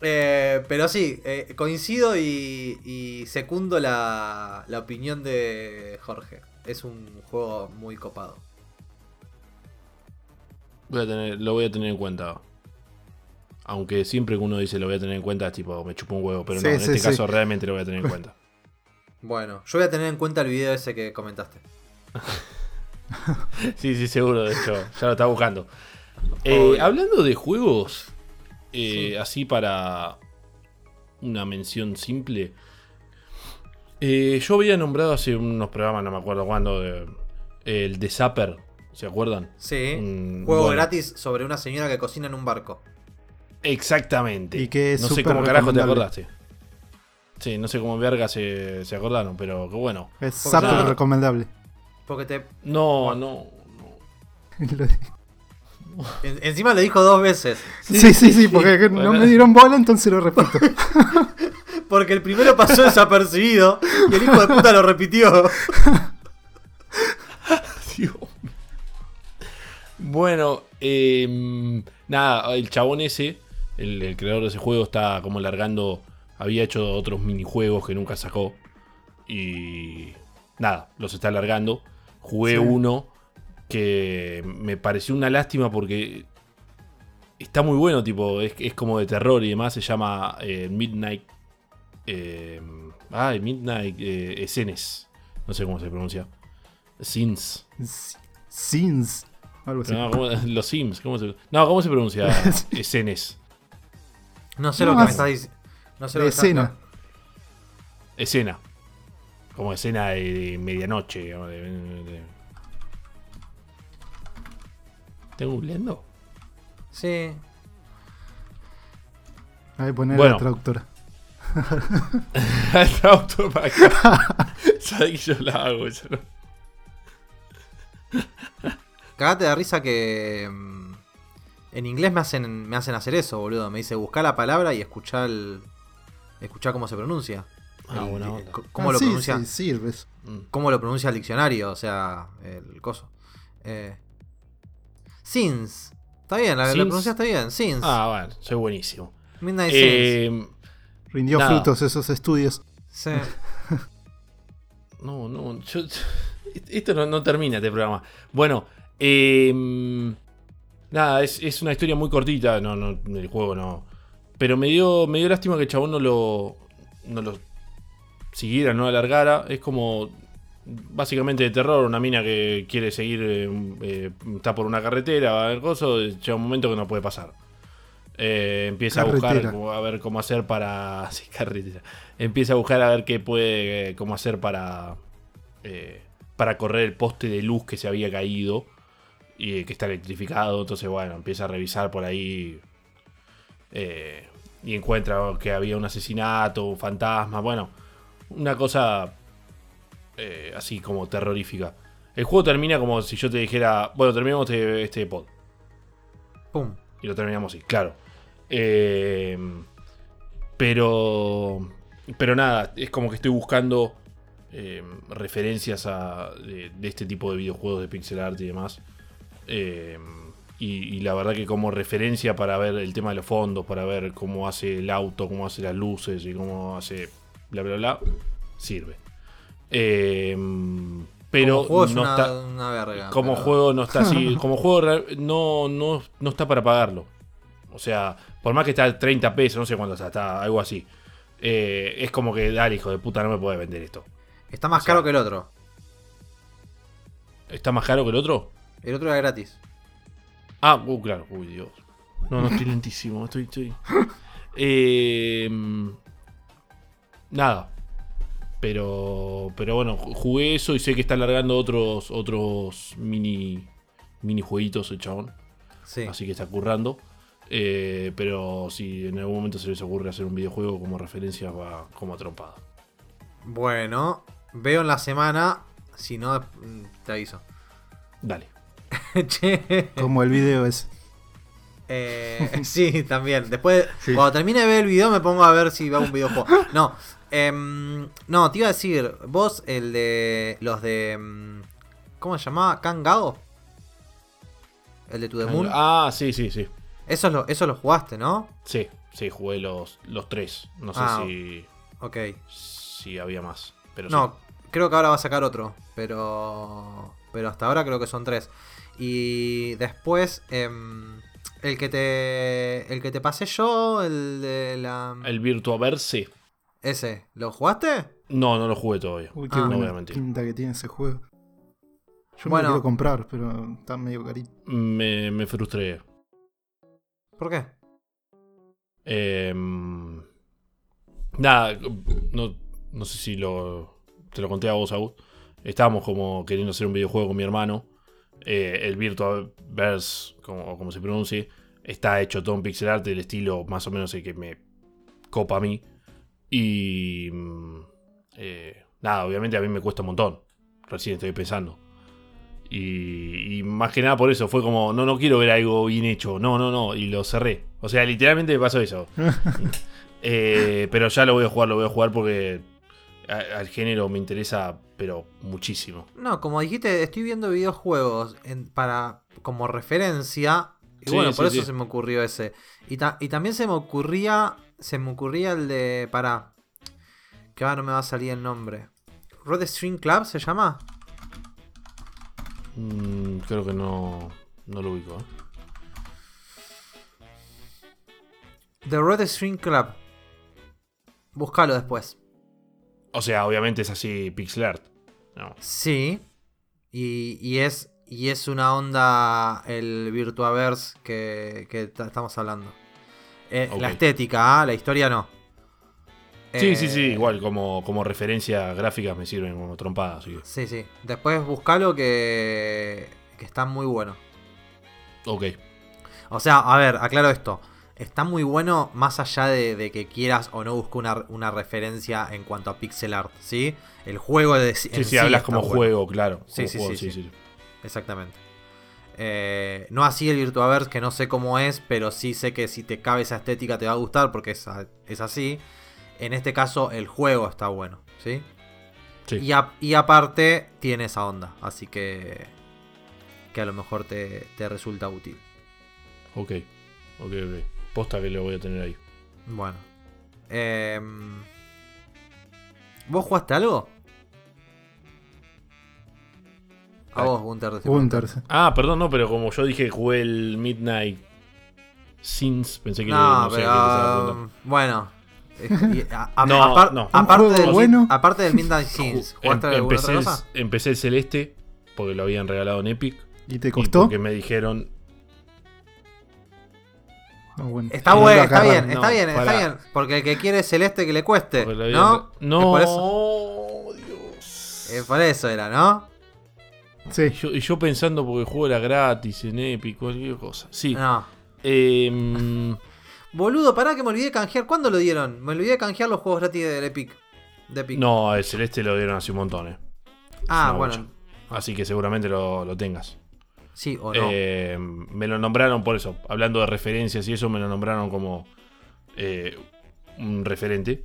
Eh, pero sí, eh, coincido y, y secundo la, la opinión de Jorge. Es un juego muy copado. Voy a tener, lo voy a tener en cuenta. Aunque siempre que uno dice lo voy a tener en cuenta, es tipo, me chupa un huevo. Pero Sí, no, en sí, este sí. caso realmente lo voy a tener en cuenta. Bueno, yo voy a tener en cuenta el video ese que comentaste. Sí, sí, seguro, de hecho, ya lo estaba buscando. Eh, hablando de juegos, eh, así para una mención simple. eh, yo había nombrado hace unos programas, no me acuerdo cuándo, de- el de Zapper, ¿se acuerdan? Sí. Mm, Juego bueno. gratis sobre una señora que cocina en un barco. Exactamente. Y que es no sé cómo carajo te acordaste. Sí, no sé cómo verga se, se acordaron, pero que bueno. Es Porque súper recomendable. Porque te. No, no, no. En- encima lo dijo dos veces. Sí, sí, sí, porque no Bueno. me dieron bola, entonces lo repito. Porque el primero pasó desapercibido y el hijo de puta lo repitió. Bueno, eh, nada, el chabón ese, el, el creador de ese juego, está como largando. Había hecho otros minijuegos que nunca sacó. Y nada, los está largando. Jugué Sí. uno que me pareció una lástima porque está muy bueno, tipo, es, es como de terror y demás. Se llama eh, Midnight. Eh, ay, Midnight Escenes. No sé cómo se pronuncia. Sins. Sins. Algo así. No, ¿cómo- los Sims, ¿cómo se, no, ¿cómo se pronuncia? Escenes. No sé No, lo que me es- estás diciendo. No sé lo que estás- escena. Escena. Como escena de, de medianoche. digamos, de- de- de- ¿Estoy googleando? Sí. Ahí poner Bueno. la traductora. El auto para acá. Sabes que yo la hago eso, ¿no? Cagate de risa que. mm, En inglés me hacen, me hacen hacer eso, boludo. Me dice buscar la palabra y escuchar el. Escuchar cómo se pronuncia. Ah, El- buena onda. ¿Cómo Ah, lo sí, pronuncia? sí, sirves. Mm. ¿Cómo lo pronuncia el diccionario? O sea, el coso. Eh, Sins. Está bien, la, la Sins. pronunciaste bien. Sins. Ah, bueno, soy buenísimo. Midnight Sins. Eh, Rindió Nada. frutos esos estudios. Sí. no, no, yo- esto no, no termina este programa. Bueno, eh, nada, es, es una historia muy cortita, no, no, el juego no. Pero me dio, me dio lástima que el chabón no lo, no lo siguiera, no alargara. Es como básicamente de terror, una mina que quiere seguir, eh, eh, está por una carretera, va a ver llega un momento que no puede pasar. Eh, empieza a buscar a ver cómo hacer para. Sí, carretera. Empieza a buscar a ver qué puede. cómo hacer para. para correr el poste de luz que se había caído. Y que está electrificado. Entonces, bueno, empieza a revisar por ahí. eh, y encuentra que había un asesinato, un fantasma. Bueno, una cosa. eh, así como terrorífica. El juego termina como si yo te dijera. Bueno, terminamos este, este pod. Pum. Y lo terminamos así, claro. Eh, pero. Pero nada, es como que estoy buscando referencias a, de, de este tipo de videojuegos de pixel art y demás. Eh, y, y la verdad que como referencia para ver el tema de los fondos, para ver cómo hace el auto, cómo hace las luces y cómo hace bla bla bla, sirve. Eh, pero como juego es no una, está, una verga. como pero- juego no está así. Como juego no, no, no está para pagarlo. O sea, por más que está a 30 pesos, no sé cuánto está, está algo así. Eh, es como que, dale, hijo de puta, no me puede vender esto. Está más o sea- caro que el otro. ¿Está más caro que el otro? El otro era gratis. Ah, uh, claro, uy, Dios. No, no, estoy lentísimo, estoy, estoy. Eh, nada. Pero, pero bueno, jugué eso y sé que está alargando otros, otros mini, mini jueguitos el chabón. Sí. Así que está currando. Eh, pero si en algún momento se les ocurre hacer un videojuego como referencia, va como trompada. Bueno, veo en la semana. Si no, mm, te aviso. Dale. che. Como el video es. Eh, sí, también. Después, Sí. cuando termine de ver el video, me pongo a ver si va un videojuego. No, em, no, te iba a decir, vos, el de los de. em, ¿Cómo se llamaba? ¿Kangao? El de To The Moon. Ah, sí, sí, sí. Eso, lo, eso lo jugaste, ¿no? Sí, sí, jugué los, los tres. No sé Ah, si, Ok. si había más. Pero No, creo que ahora va a sacar otro. Pero. Pero hasta ahora creo que son tres. Y después. em, el que te. El que te pasé yo, el de la. El Virtuaverse. Ese, ¿lo jugaste? No, no lo jugué todavía. Uy, qué Ah. no voy a mentir. pinta que tiene ese juego. Yo Bueno. me lo quiero comprar, pero está medio carito. Me, me frustré. ¿Por qué? Em, nada, no, no sé si lo, te lo conté a vos, Agus. Estábamos como queriendo hacer un videojuego con mi hermano. Eh, el Virtuaverse, como, como se pronuncie, está hecho todo en pixel art del estilo más o menos el que me copa a mí. Y mm, eh, nada, obviamente a mí me cuesta un montón. Recién estoy pensando. Y, y más que nada por eso fue como, no, no quiero ver algo bien hecho. No, no, no. Y lo cerré. O sea, literalmente me pasó eso. Eh, pero ya lo voy a jugar, lo voy a jugar porque a- al género me interesa, pero muchísimo. No, como dijiste, estoy viendo videojuegos en- para como referencia. Y Sí, bueno, sí, por eso sí. se me ocurrió ese. Y, ta- y también se me ocurría. Se me ocurría el de. Para. Que ahora no me va a salir el nombre. Red String Club se llama. Mm, creo que no, no lo ubico. ¿eh? The Red String Club. Búscalo después. O sea, obviamente es así pixel art. No. Sí. Y, y es. Y es una onda el Virtuaverse que, que ta- estamos hablando. Eh. La estética, ¿ah? la historia no. Sí, Eh, sí, sí, igual como, como referencia gráfica me sirven como trompadas. que- Sí, sí. Después buscalo que, que está muy bueno. Ok, O sea, a ver, aclaro esto. Está muy bueno más allá de, de que quieras o no buscar una, una referencia en cuanto a pixel art, ¿sí? El juego de sí, sí, hablas como juego, claro. Sí, como sí, juego, sí, sí. Exactamente. Eh, no así el Virtuaverse, que no sé cómo es, pero sí sé que si te cabe esa estética te va a gustar porque es, es así. En este caso, el juego está bueno, ¿sí? Sí. Y, a- y aparte, tiene esa onda, así que. que a lo mejor te, te resulta útil. Ok, ok, ok. Posta que lo voy a tener ahí. Bueno. Em, ¿Vos jugaste algo? A vos, Gunter. Ah, perdón, no, pero como yo dije, jugué el Midnight Sins, pensé que No, no sé pero. estaba preguntando. bueno. Aparte, del, bueno. aparte del Midnight Sins, Ju- ¿jugaste em- empecé, otra el, cosa? empecé el celeste porque lo habían regalado en Epic. ¿Y te Y costó? porque me dijeron. No, bueno. Está No bueno, está bien, está No, bien, está bien. Porque el que quiere celeste que le cueste, ¿no? No, Es por eso, Dios. eh, por eso era, ¿no? Sí. Y yo, pensando porque el juego era gratis en Epic, cualquier cosa. Sí. No. Em, Boludo, pará que me olvidé de canjear. ¿Cuándo lo dieron? Me olvidé de canjear los juegos gratis del Epic. De Epic. no, el Celeste lo dieron hace un montón, eh. ah, bueno. bocha. Así que seguramente lo, lo tengas. Sí o no. Eh, me lo nombraron por eso. Hablando de referencias y eso, me lo nombraron como eh, un referente.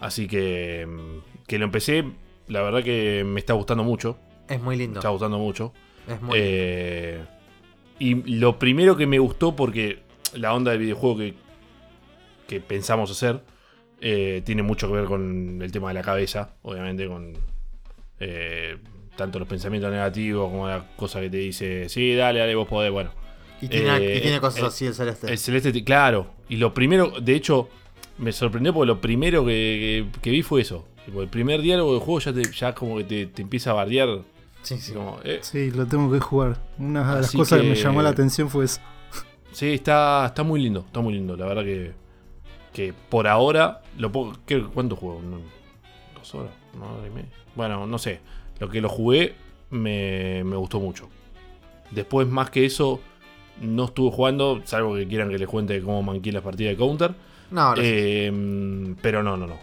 Así que, mm, que lo empecé. La verdad que me está gustando mucho. es muy Me lindo. está gustando mucho. Es muy Eh, y lo primero que me gustó, porque la onda del videojuego que, que pensamos hacer tiene mucho que ver con el tema de la cabeza, obviamente, con eh, tanto los pensamientos negativos como la cosa que te dice, sí, dale, dale, vos podés, bueno. Y tiene, eh, y tiene cosas eh, así el celeste. El celeste, te- claro. Y lo primero, de hecho, me sorprendió porque lo primero que, que- que vi fue eso. Tipo, el primer diálogo del juego ya, te- ya como que te, te empieza a bardear. sí, sí. como, eh, Sí, lo tengo que jugar. Una de las Así cosas que... me llamó la atención fue eso. Sí, está, está muy lindo, está muy lindo. La verdad que, que por ahora lo puedo. ¿qué- ¿Cuánto juego? ¿Dos horas? ¿Una hora y media? Bueno, no sé. Lo que lo jugué me, me gustó mucho. Después, más que eso, no estuve jugando, salvo que quieran que les cuente cómo manqué las partidas de Counter. No, ahora sí. Eh, pero no, no, no.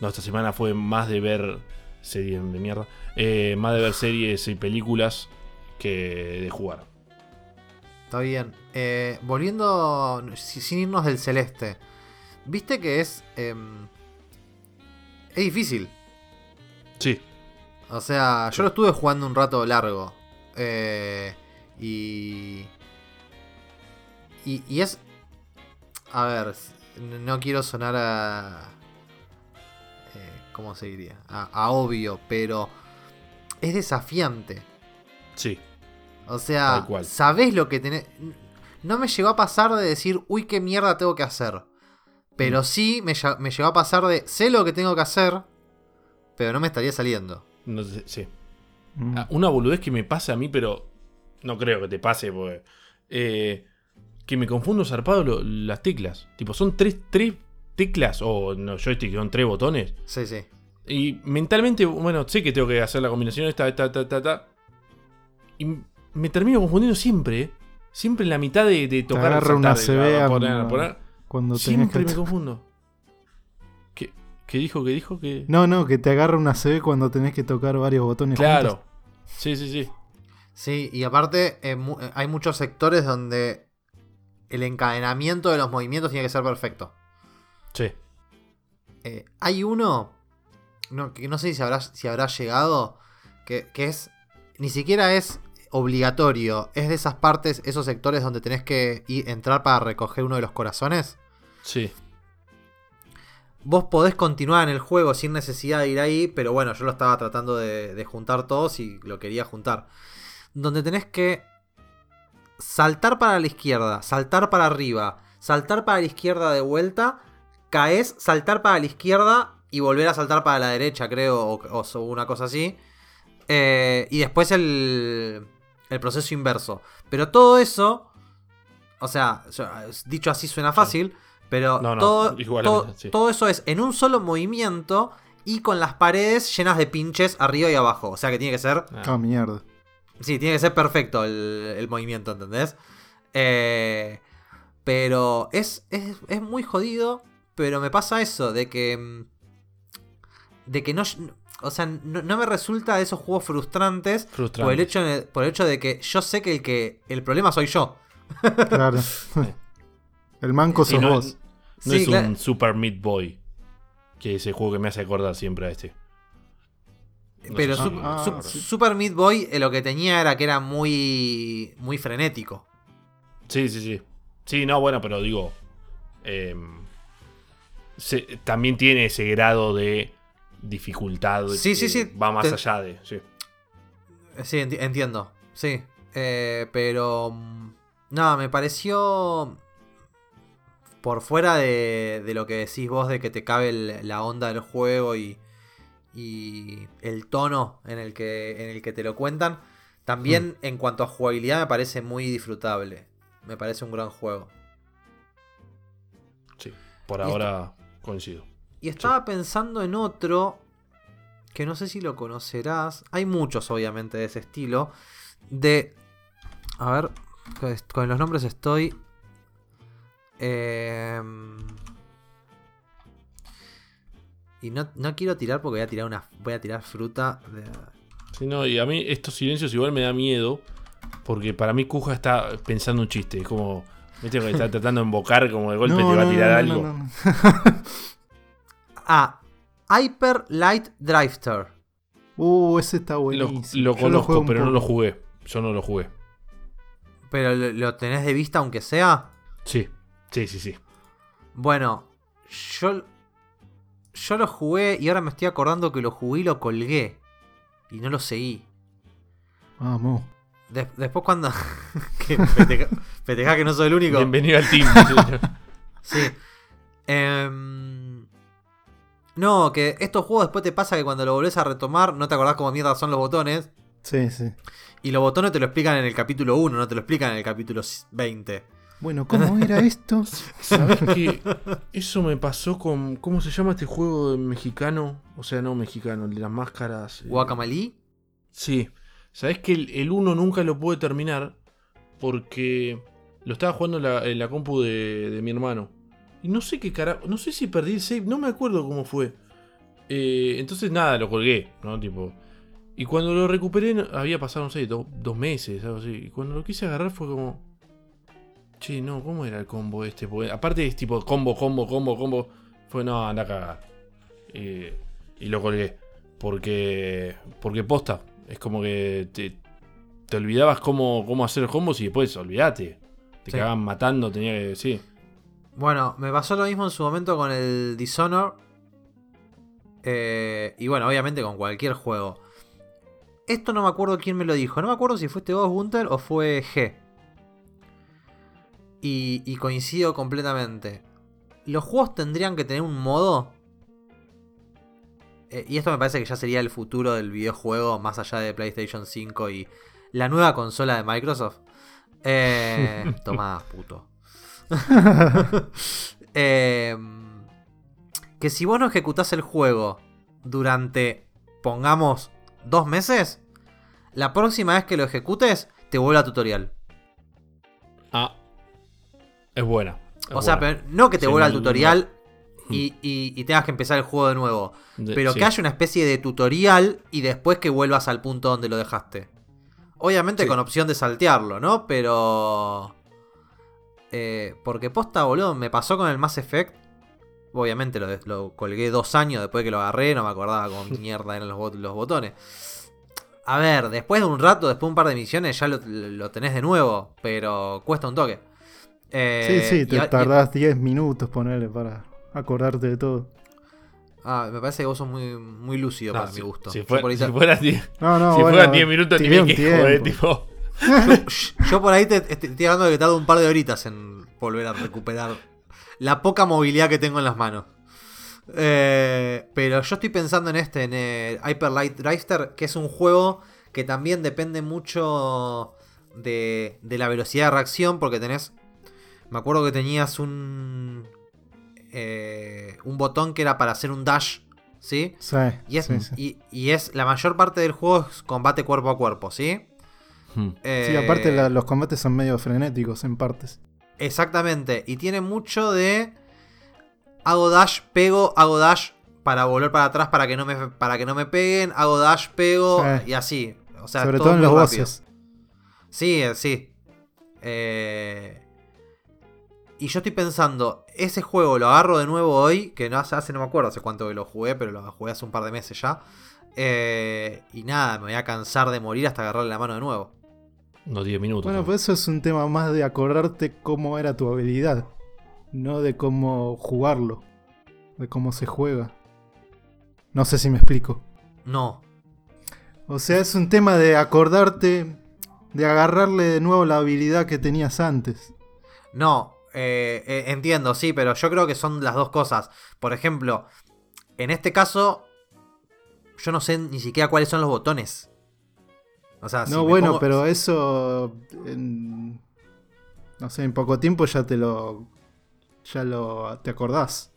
No, esta semana fue más de ver series de mierda. eh, más de ver series y películas que de jugar. Está bien. Eh, volviendo, si- sin irnos del celeste. Viste que es... em, es difícil. Sí, O sea, yo lo estuve jugando un rato largo. Eh, y, y. Y es. A ver, no quiero sonar a. eh, ¿Cómo se diría? A, a obvio, pero. Es desafiante. sí. O sea, sabés lo que tenés. No me llegó a pasar de decir, uy, qué mierda tengo que hacer. Pero Mm. sí me, me llegó a pasar de, sé lo que tengo que hacer, pero no me estaría saliendo. No sé, sí. Mm. Ah, Una boludez que me pasa a mí, pero no creo que te pase, porque. eh, que me confundo zarpado lo- las teclas. Tipo, son tres, tres teclas, o no, joystick, son tres botones. Sí, sí. Y mentalmente, bueno, sé que tengo que hacer la combinación esta, esta, esta, esta, esta. Y me termino confundiendo siempre, ¿eh? Siempre en la mitad de, de tocar. agarra una saltar, CB a- poner, poner. Cuando tenés Siempre que... me confundo. ¿Qué, dijo? ¿Qué dijo? que No, no, que te agarra una CB cuando tenés que tocar varios botones Claro. juntos. Sí, sí, sí. Sí, y aparte eh, mu- eh, hay muchos sectores donde el encadenamiento de los movimientos tiene que ser perfecto. Sí. Eh, hay uno, no, que no sé si habrá, si habrá llegado, que, que es, ni siquiera es obligatorio, es de esas partes, esos sectores donde tenés que ir, entrar para recoger uno de los corazones. Sí. Vos podés continuar en el juego sin necesidad de ir ahí, pero bueno, yo lo estaba tratando de, juntar todos y lo quería juntar. Donde tenés que saltar para la izquierda, saltar para arriba, saltar para la izquierda de vuelta, caes, saltar para la izquierda y volver a saltar para la derecha, creo, o, o una cosa así. Eh, y después el, el proceso inverso. Pero todo eso, o sea, dicho así suena fácil, pero No, no, todo, igual todo, sí. todo eso es en un solo movimiento y con las paredes llenas de pinches arriba y abajo. O sea que tiene que ser Ah, Ah, mierda. Sí, tiene que ser perfecto el, el movimiento, ¿entendés? Eh, pero es, es, es muy jodido, pero me pasa eso, de que... mm, De que no... O sea, no, no me resulta de esos juegos frustrantes, por el, hecho, de- por el hecho de que yo sé que el, que el problema soy yo. Claro. El manco sos no, vos. no Sí, es claro. un Super Meat Boy. Que es el juego que me hace acordar siempre a este. No pero Su- ah, Su-. Super Meat Boy eh, lo que tenía era que era muy... Muy frenético. Sí, sí, sí. Sí, no, bueno, pero digo. em, se- también tiene ese grado de dificultad. Sí, sí, que sí, Va más te- allá de. Sí. Eh, Sí, enti- entiendo. Sí. Eh, pero. mm, Nada, me pareció. Por fuera de, de lo que decís vos, de que te cabe el- la onda del juego y. Y el tono en el que, en el que te lo cuentan. También en cuanto a jugabilidad me parece muy disfrutable. Me parece un gran juego. Sí, por Y ahora coincido. Y estaba pensando en otro que no sé si lo conocerás. Hay muchos, obviamente, de ese estilo. De. A ver, con los nombres estoy. Em, y no, no quiero tirar porque voy a tirar una. Voy a tirar fruta. de- Sí, no, y a mí estos silencios igual me da miedo. Porque para mí Kuja está pensando un chiste. Es como. ¿Viste? Que está tratando de invocar, como de golpe te va a tirar algo. no, no. Ah, Hyper Light Drifter. Uh, ese está Lo, buenísimo. lo Yo conozco, pero no lo jugué. Yo no lo jugué. Pero lo, lo tenés de vista aunque sea. Sí, sí, sí, sí. Bueno, yo. Yo lo jugué y ahora me estoy acordando que lo jugué y lo colgué. Y no lo seguí. Vamos. De- después cuando... que festeja, festeja que no soy el único. Bienvenido al team. Sí. Em, no, que estos juegos después te pasa que cuando lo volvés a retomar no te acordás cómo mierda son los botones. Sí, sí. Y los botones te lo explican en el capítulo 1, no te lo explican en el capítulo 20. Bueno, ¿cómo era esto? ¿Sabes qué? Eso me pasó con. ¿Cómo se llama este juego mexicano? O sea, no mexicano, el de las máscaras. eh, Guacamali. Sí. ¿Sabes que el 1 nunca lo pude terminar? Porque lo estaba jugando en la, en la compu de, de mi hermano. Y no sé qué carajo. No sé si perdí el save, no me acuerdo cómo fue. Eh, entonces nada, lo colgué, ¿no? Tipo. Y cuando lo recuperé, había pasado, no sé, do- dos meses, algo así. Y cuando lo quise agarrar fue como. Che, no, ¿cómo era el combo este? Porque aparte es tipo combo, combo, combo, combo. Fue, no, anda a cagar. Eh, y lo colgué. Porque. Porque posta. Es como que te, te olvidabas cómo, cómo hacer combos y después olvidate. Te Sí. cagaban matando, tenía que. Sí. Bueno, me pasó lo mismo en su momento con el Dishonor. Eh, y bueno, obviamente con cualquier juego. Esto no me acuerdo quién me lo dijo. No me acuerdo si fuiste vos, Gunter, o fue G. Y, y coincido completamente. Los juegos tendrían que tener un modo. eh, y esto me parece que ya sería el futuro del videojuego, más allá de PlayStation 5 y la nueva consola de Microsoft. Eh, tomá, puto. Eh, que si vos no ejecutás el juego durante, pongamos, dos meses, la próxima vez que lo ejecutes, te vuelve a tutorial. Ah. Es buena. es o sea, buena. pero no que te vuelva al tutorial y, y- y tengas que empezar el juego de nuevo. De- Pero sí. que haya una especie de tutorial y después que vuelvas al punto donde lo dejaste. Obviamente Sí. con opción de saltearlo, ¿no? Pero... eh, porque posta, boludo, me pasó con el Mass Effect. Obviamente lo, colgué dos años después que lo agarré, no me acordaba cómo mierda eran los, bot- los botones. A ver, después de un rato, después de un par de misiones, ya lo, lo tenés de nuevo, pero cuesta un toque. Eh, sí, sí, y te y- tardás 10 minutos ponerle para acordarte de todo. Ah, me parece que vos sos muy, muy lúcido No, para si, mi gusto. Si, fue- por ahí si te- fuera 10 No, no, si bueno, fueran 10 minutos, tiré tenía un que tiempo. joder, tipo. Yo por ahí te, te estoy hablando de que tardo un par de horitas en volver a recuperar la poca movilidad que tengo en las manos. Eh, pero yo estoy pensando en este, en el Hyper Light Drifter, que es un juego que también depende mucho de, de la velocidad de reacción, porque tenés... Me acuerdo que tenías un... eh, un botón que era para hacer un dash, ¿sí? Sí, Y es, sí, sí. Y, y es la mayor parte del juego es combate cuerpo a cuerpo, ¿sí? Hmm. Sí, aparte Eh, la- los combates son medio frenéticos en partes. Exactamente. Y tiene mucho de. Hago dash, pego, hago dash para volver para atrás para que no me, para que no me peguen. Hago dash, pego Sí. y así. O sea, Sobre todo todo en los bosses. Sí, eh, sí. Eh, Y yo estoy pensando, ese juego lo agarro de nuevo hoy, que no hace, hace no me acuerdo hace cuánto que lo jugué, pero lo jugué hace un par de meses ya. Eh, y nada, me voy a cansar de morir hasta agarrarle la mano de nuevo. Unos 10 minutos. Bueno, ¿no? pues eso es un tema más de acordarte cómo era tu habilidad, no de cómo jugarlo, de cómo se juega. No sé si me explico. No. O sea, es un tema de acordarte, de agarrarle de nuevo la habilidad que tenías antes. No, eh, eh, entiendo, sí, pero yo creo que son las dos cosas. Por ejemplo, en este caso, yo no sé ni siquiera cuáles son los botones. O sea, si no, bueno, pongo- pero eso, en, no sé, en poco tiempo ya te lo, ya lo te acordás.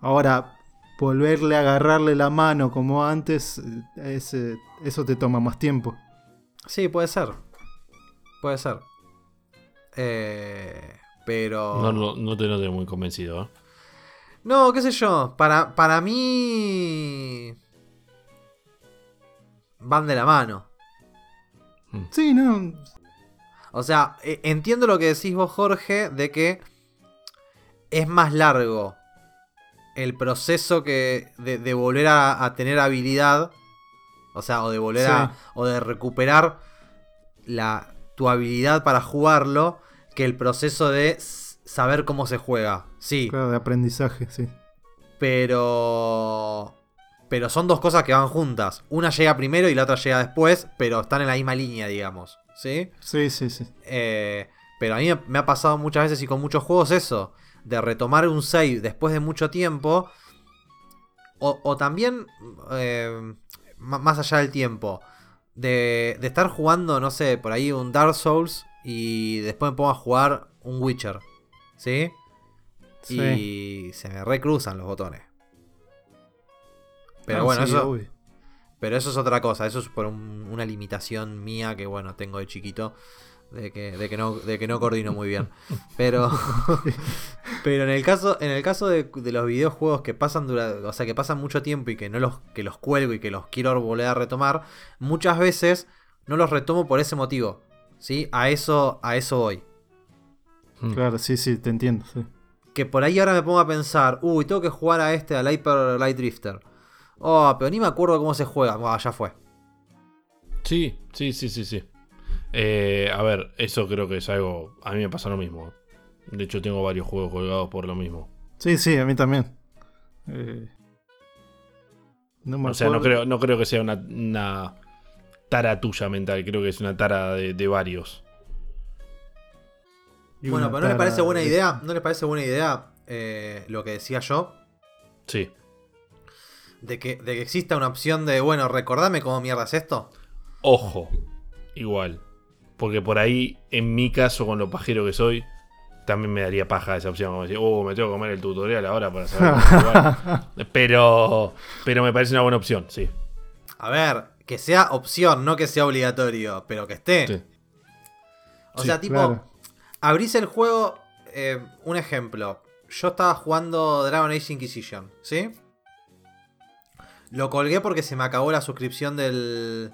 Ahora, volverle a agarrarle la mano como antes, eh, ese- eso te toma más tiempo. Sí, puede ser. Puede ser. Eh, pero. No, no, no te noté muy convencido, ¿eh? No, qué sé yo. Para, para mí. Van de la mano. Sí, no. O sea, e- entiendo lo que decís vos, Jorge, de que es más largo el proceso que de, de volver a, a tener habilidad. O sea, o de volver a. O de recuperar la, tu habilidad para jugarlo. Que el proceso de saber cómo se juega. Sí. Claro, de aprendizaje, sí. Pero. Pero son dos cosas que van juntas. Una llega primero y la otra llega después, pero están en la misma línea, digamos. ¿Sí? Sí, sí, sí. Eh, pero a mí me ha pasado muchas veces y con muchos juegos eso. De retomar un save después de mucho tiempo. O, o también. eh, más allá del tiempo. De, de estar jugando, no sé, por ahí un Dark Souls. Y después me pongo a jugar un Witcher. ¿Sí? Sí. Y se me recruzan los botones. Pero Ah, bueno, sí, eso. Pero eso es otra cosa, eso es por un- una limitación mía que bueno, tengo de chiquito. De que, de que no, de que no coordino muy bien. Pero. pero en el caso, en el caso de, de los videojuegos que pasan dura- o sea que pasan mucho tiempo y que no los, que los cuelgo y que los quiero volver a retomar, muchas veces no los retomo por ese motivo. ¿Sí? A eso, a eso voy. Mm. Claro, sí, sí, te entiendo. sí. Que por ahí ahora me pongo a pensar, uy, tengo que jugar a este, al Hyper Light Drifter. Oh, pero ni me acuerdo cómo se juega. Ya fue. Sí, sí, sí, sí, sí. Eh, a ver, eso creo que es algo. A mí me pasa lo mismo. De hecho, tengo varios juegos colgados por lo mismo. Sí, sí, a mí también. Eh, no me O sea, no creo, no creo que sea una, una tara tuya mental. Creo que es una tara de, de varios. Bueno, pero ¿no les parece buena de- idea? ¿No les parece buena idea eh, lo que decía yo? Sí. De que, de que exista una opción de, bueno, recordame cómo mierda es esto. Ojo. Igual. Porque por ahí, en mi caso, con lo pajero que soy, también me daría paja esa opción. Como decir, oh, me tengo que comer el tutorial ahora para saber cómo jugar". Pero, pero me parece una buena opción, sí. A ver, que sea opción, no que sea obligatorio, pero que esté. Sí. O Sí, sea, tipo, claro. abrís el juego. eh, un ejemplo. Yo estaba jugando Dragon Age Inquisition, ¿sí? Lo colgué porque se me acabó la suscripción del,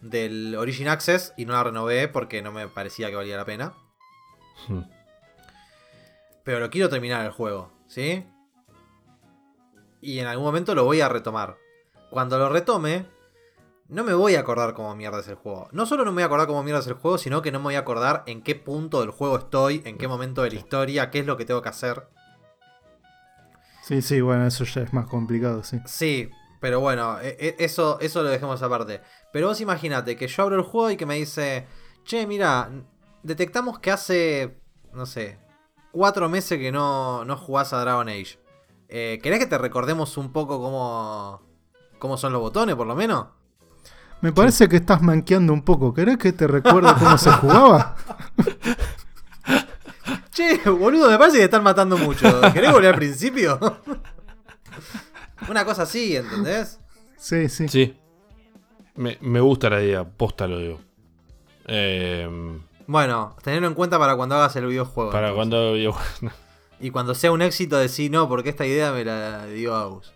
del Origin Access y no la renové porque no me parecía que valía la pena. Hmm. Pero lo quiero terminar el juego, ¿sí? Y en algún momento lo voy a retomar. Cuando lo retome, no me voy a acordar cómo mierda es el juego. No solo no me voy a acordar cómo mierda es el juego, sino que no me voy a acordar en qué punto del juego estoy, en qué momento de la historia, qué es lo que tengo que hacer. Sí, sí, bueno, eso ya es más complicado, sí. Sí, pero bueno, e- e- eso, eso lo dejemos aparte. Pero vos imagínate que yo abro el juego y que me dice, che, mira, detectamos que hace, no sé, cuatro meses que no, no jugás a Dragon Age. Eh, ¿Querés que te recordemos un poco cómo, cómo son los botones, por lo menos? Me parece que estás manqueando un poco. ¿Querés que te recuerde cómo se jugaba? Che, boludo, me parece que te están matando mucho. ¿Querés volver al principio? Una cosa así, ¿entendés? Sí, sí. Sí. Me, me gusta la idea, posta lo digo. Eh, Bueno, tenerlo en cuenta para cuando hagas el videojuego. para entonces. cuando yo- Y cuando sea un éxito, decir no, porque esta idea me la dio Agus.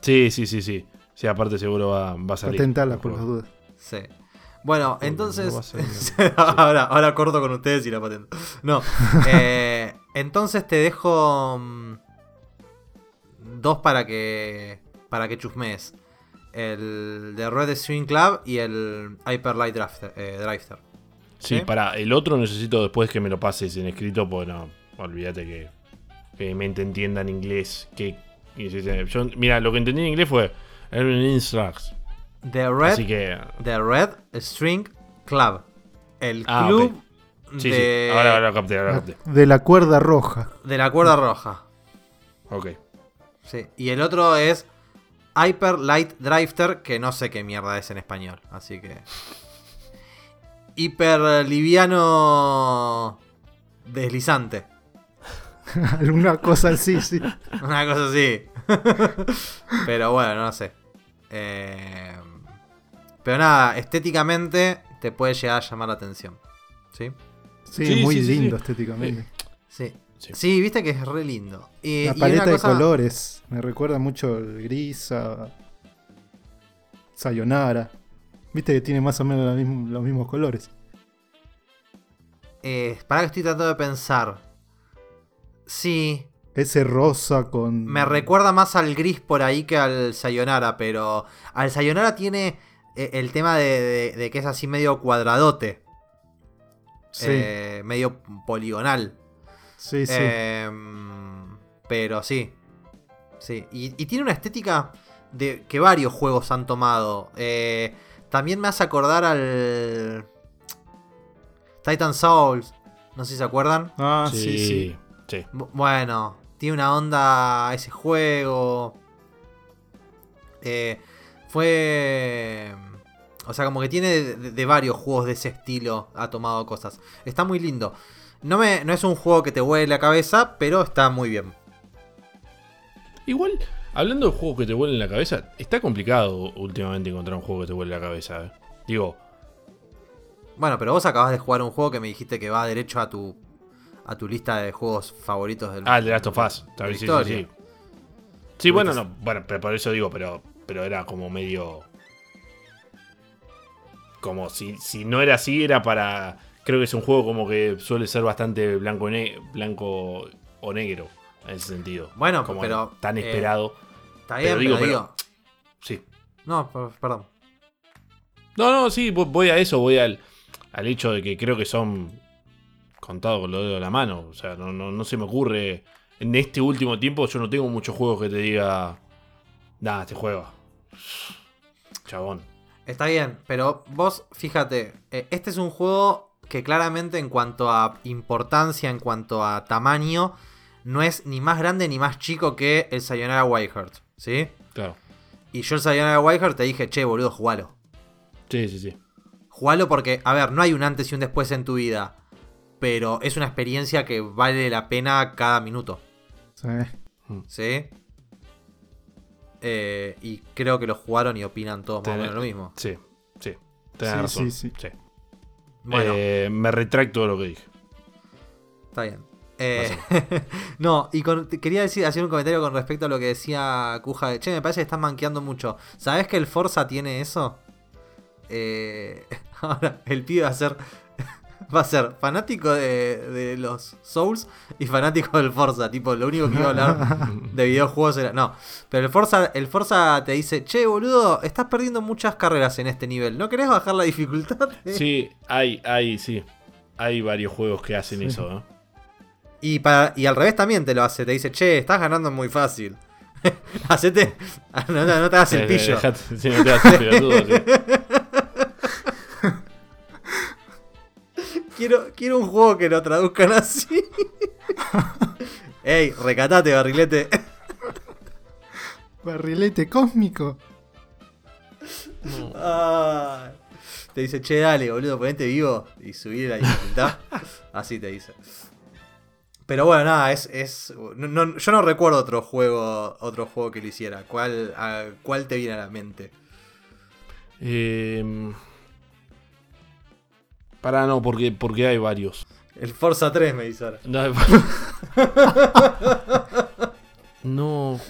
Sí, sí, sí, sí. Sí, aparte seguro va, va a salir. Patentala el por las dudas. Sí. Bueno, no entonces. ahora, ahora corto con ustedes y la patento. No. eh, entonces te dejo. Dos para que. Para que chusmees. El de Red String Club y el Hyper Light Drafter, eh, Drifter. Sí, ¿Sí? para el otro necesito después que me lo pases en escrito, porque no, olvídate que, que mente entienda en inglés. Que, yo, mira, lo que entendí en inglés fue Erwin Instructs. The Red, Así que, The Red String Club. El Ah, club sí, de, sí. Ahora, ahora capté, ahora lo capté. De la cuerda roja. de la cuerda roja. Ok. Sí. Y el otro es Hyper Light Drifter, que no sé qué mierda es en español. Así que. Hiper liviano. Deslizante. Alguna cosa así, sí. Una cosa así. pero bueno, no sé. Eh, pero nada, estéticamente te puede llegar a llamar la atención. ¿Sí? Sí, Sí, muy sí, lindo sí. estéticamente. Sí. Viste que es re lindo. Y, La y paleta una de cosa- colores. Me recuerda mucho el gris a. Sayonara. Viste que tiene más o menos los mismos colores. Eh, para que estoy tratando de pensar. Sí, Ese rosa con. me recuerda más al gris por ahí que al Sayonara, pero al Sayonara tiene eh, el tema de, de- de que es así medio cuadradote. Sí, eh, medio poligonal. Sí, sí. Em, pero sí. Sí. Y, y tiene una estética de que varios juegos han tomado. Eh, también me hace acordar al. Titan Souls. No sé si se acuerdan. ah, sí, sí, sí. sí. Bu- Bueno, tiene una onda ese juego. Eh, fue. O sea, como que tiene de, de varios juegos de ese estilo. Ha tomado cosas. Está muy lindo. No, me, no es un juego que te huele la cabeza, pero está muy bien. Igual, hablando de juegos que te vuelen la cabeza, está complicado últimamente encontrar un juego que te vuele la cabeza. eh. Digo, Bueno, pero vos acabas de jugar un juego que me dijiste que va derecho a tu a tu lista de juegos favoritos del ah, el de Last of Us. De sí, sí, sí. Sí, bueno, no, bueno, pero por eso digo, pero, pero era como medio. Como si, si no era así, era para. Creo que es un juego como que suele ser bastante blanco, ne- blanco o negro en ese sentido. Bueno, como pero, tan eh, esperado. Está bien, Pero digo, pero pero- digo. Sí. No, per- perdón. No, no, sí, vo- voy a eso, voy al, al hecho de que creo que son contados con los dedos de la mano. O sea, no, no, no se me ocurre. En este último tiempo yo no tengo muchos juegos que te diga. Nada, este juego. Chabón. Está bien, pero vos fíjate, eh, este es un juego que claramente en cuanto a importancia, en cuanto a tamaño, no es ni más grande ni más chico que el Sayonara Whiteheart, ¿sí? Claro. Y yo el Sayonara Whiteheart te dije, che, boludo, jugalo. Sí, sí, sí. Jugalo porque, a ver, no hay un antes y un después en tu vida, pero es una experiencia que vale la pena cada minuto, Sí. ¿sí? Eh, y creo que lo jugaron y opinan todos más o menos lo mismo. Sí, sí. Tenés Sí, razón. sí, sí. Bueno. Eh, me retracto de lo que dije. Está bien. Eh, no, y con- quería decir, hacer un comentario con respecto a lo que decía Kuja. de, Che, me parece que estás manqueando mucho. ¿Sabes que el Forza tiene eso? Eh, ahora, el pibe va a ser. Va a ser fanático de, de los Souls y fanático del Forza. Tipo, lo único que iba a hablar de videojuegos era. No. Pero el Forza, el Forza te dice, che, boludo, estás perdiendo muchas carreras en este nivel. ¿No querés bajar la dificultad? Sí, hay, hay, sí. Hay varios juegos que hacen eso, ¿no? Y, para, y al revés también te lo hace, te dice, che, estás ganando muy fácil. Hacete. No, no, no te hagas el Eh, pillo. dejate- sí, no te hagas el pelotudo, Quiero, un juego que lo traduzcan así. Ey, recatate, barrilete. Barrilete cósmico. Te dice, che, dale, boludo, ponete vivo y subir la dificultad. Así te dice. Pero bueno, nada, es. es no- no- yo no recuerdo otro juego. Otro juego que lo hiciera. ¿Cuál, a- ¿Cuál te viene a la mente? Eh, para no, porque, porque hay varios. El Forza 3 me dice ahora. No, hay- No.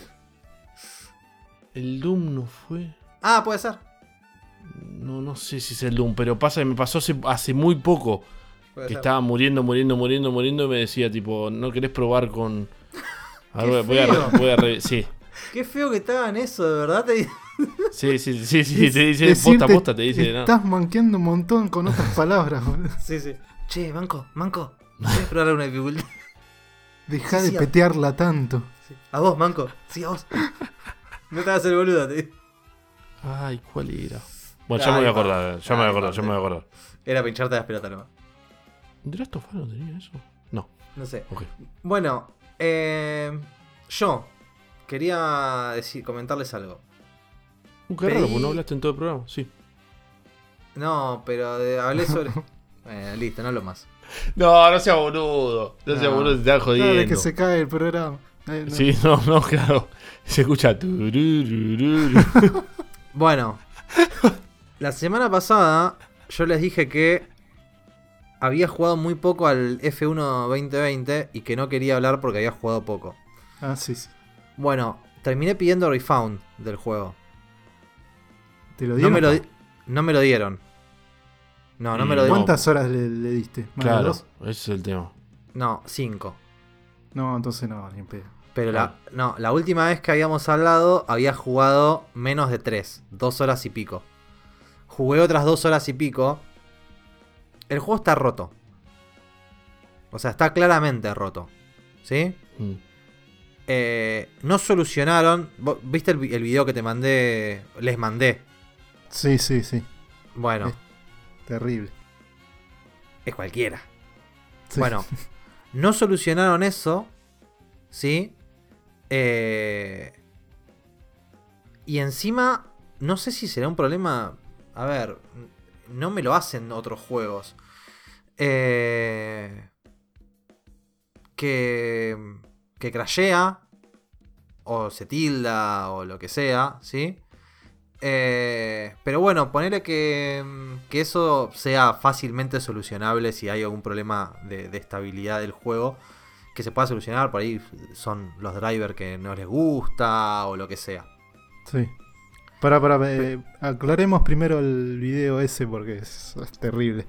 El Doom no fue. Ah, puede ser. No, no sé si es el Doom, pero pasa que me pasó hace, hace muy poco. puede Que ser. estaba muriendo, muriendo, muriendo, muriendo y me decía, tipo, ¿no querés probar con. A ver, voy a, voy a Sí, Qué feo que hagan eso, de verdad. Te... sí, sí, sí, sí, te dice, posta, posta, te dice, no. Estás manqueando un montón con otras palabras, boludo. Sí, sí. Che, Manco, Manco. ¿Quieres probar una dificultad? Dejá Sí, de sí, a- petearla tanto. Sí. A vos, Manco. Sí, a vos. No te hagas el boludo. te- Ay, ¿cuál era? Bueno, ya me voy a acordar, ya me voy a acordar, ya me voy a acordar. Era pincharte las pelotas nomás. ¿The Last of no tenía eso? No, No sé. ok. Bueno, eh, yo quería decir, comentarles algo. Uh, qué raro, porque no hablaste en todo el programa, sí. No, pero de- hablé sobre. Eh, listo, no lo más. No, no sea boludo. No, sea No. boludo, te está jodiendo. Dale que se cae el programa. Eh, no. Sí, no, no, claro. Se escucha. Bueno, la semana pasada yo les dije que había jugado muy poco al F1 2020 y que no quería hablar porque había jugado poco. Ah, sí, sí. Bueno, terminé pidiendo refund del juego. ¿Te lo No dieron? me lo, di- no me lo dieron. No, no me lo dieron. ¿Cuántas horas le, le diste? ¿Más de claro, ese es el tema. No, cinco. No, entonces no, ni pedo. Pero la, no, la última vez que habíamos hablado había jugado menos de 3, dos horas y pico. Jugué otras dos horas y pico. El juego está roto. O sea, está claramente roto. ¿Sí? Mm. Eh, no solucionaron. ¿vos ¿Viste el, el video que te mandé? Les mandé. Sí, sí, sí. Bueno. Terrible. es cualquiera. Sí. Bueno, no solucionaron eso. ¿Sí? Eh, y encima, no sé si será un problema. A ver, no me lo hacen otros juegos. Eh, que. Que crashea. O se tilda. O lo que sea. ¿Sí? Eh, pero bueno, ponerle que, que eso sea fácilmente solucionable si hay algún problema de, de estabilidad del juego. Que se pueda solucionar, por ahí son los drivers que no les gusta o lo que sea. Sí. Para, para, eh, aclaremos primero el video ese porque es, es terrible.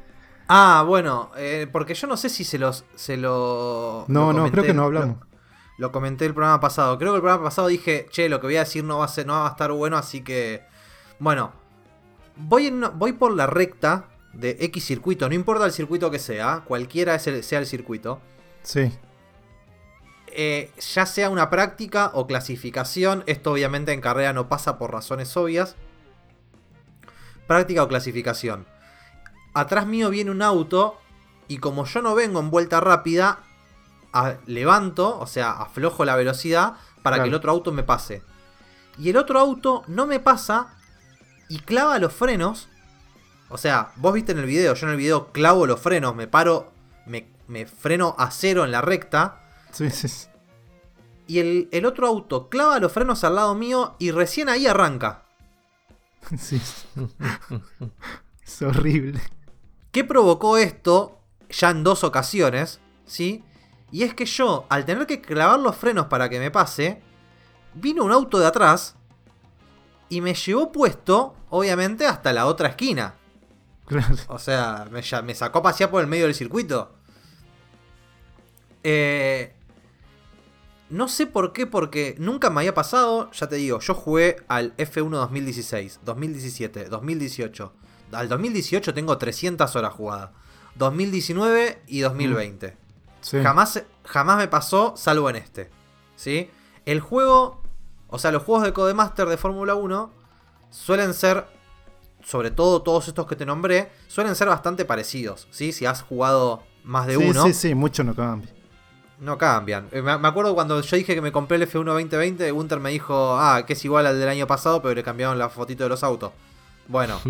Ah, bueno, eh, porque yo no sé si se los. Se lo, No, lo no, creo que no hablamos. Lo, lo comenté el programa pasado. Creo que el programa pasado dije, che, lo que voy a decir no va a, ser, no va a estar bueno, así que. Bueno, voy, en una- voy por la recta de X circuito, no importa el circuito que sea, cualquiera sea el circuito. Sí. eh, ya sea una práctica o clasificación, esto obviamente en carrera no pasa por razones obvias. Práctica o clasificación. Atrás mío viene un auto y como yo no vengo en vuelta rápida, a- levanto, o sea, aflojo la velocidad para que el otro auto me pase. Y el otro auto no me pasa y clava los frenos. O sea, vos viste en el video, yo en el video clavo los frenos, me paro, me, me freno a cero en la recta. Sí, sí. sí. Y el, el otro auto clava los frenos al lado mío y recién ahí arranca. Sí. es horrible. ¿Qué provocó esto ya en dos ocasiones? ¿Sí? Y es que yo, al tener que clavar los frenos para que me pase, vino un auto de atrás y me llevó puesto, obviamente, hasta la otra esquina. O sea, me, me sacó a pasear por el medio del circuito. Eh, no sé por qué, porque nunca me había pasado. Ya te digo, yo jugué al F1 2016, 2017, 2018. Al 2018 tengo 300 horas jugadas. 2019 y 2020. Sí. Jamás, jamás me pasó, salvo en este. ¿Sí? El juego, o sea, los juegos de Codemaster de Fórmula 1 suelen ser, sobre todo todos estos que te nombré, suelen ser bastante parecidos. ¿sí? Si has jugado más de sí, uno, sí, sí, mucho no cambia. no cambian. Eh, Me me acuerdo cuando yo dije que me compré el F1 2020, Gunter me dijo, ah, que es igual al del año pasado, pero le cambiaron la fotito de los autos. Bueno.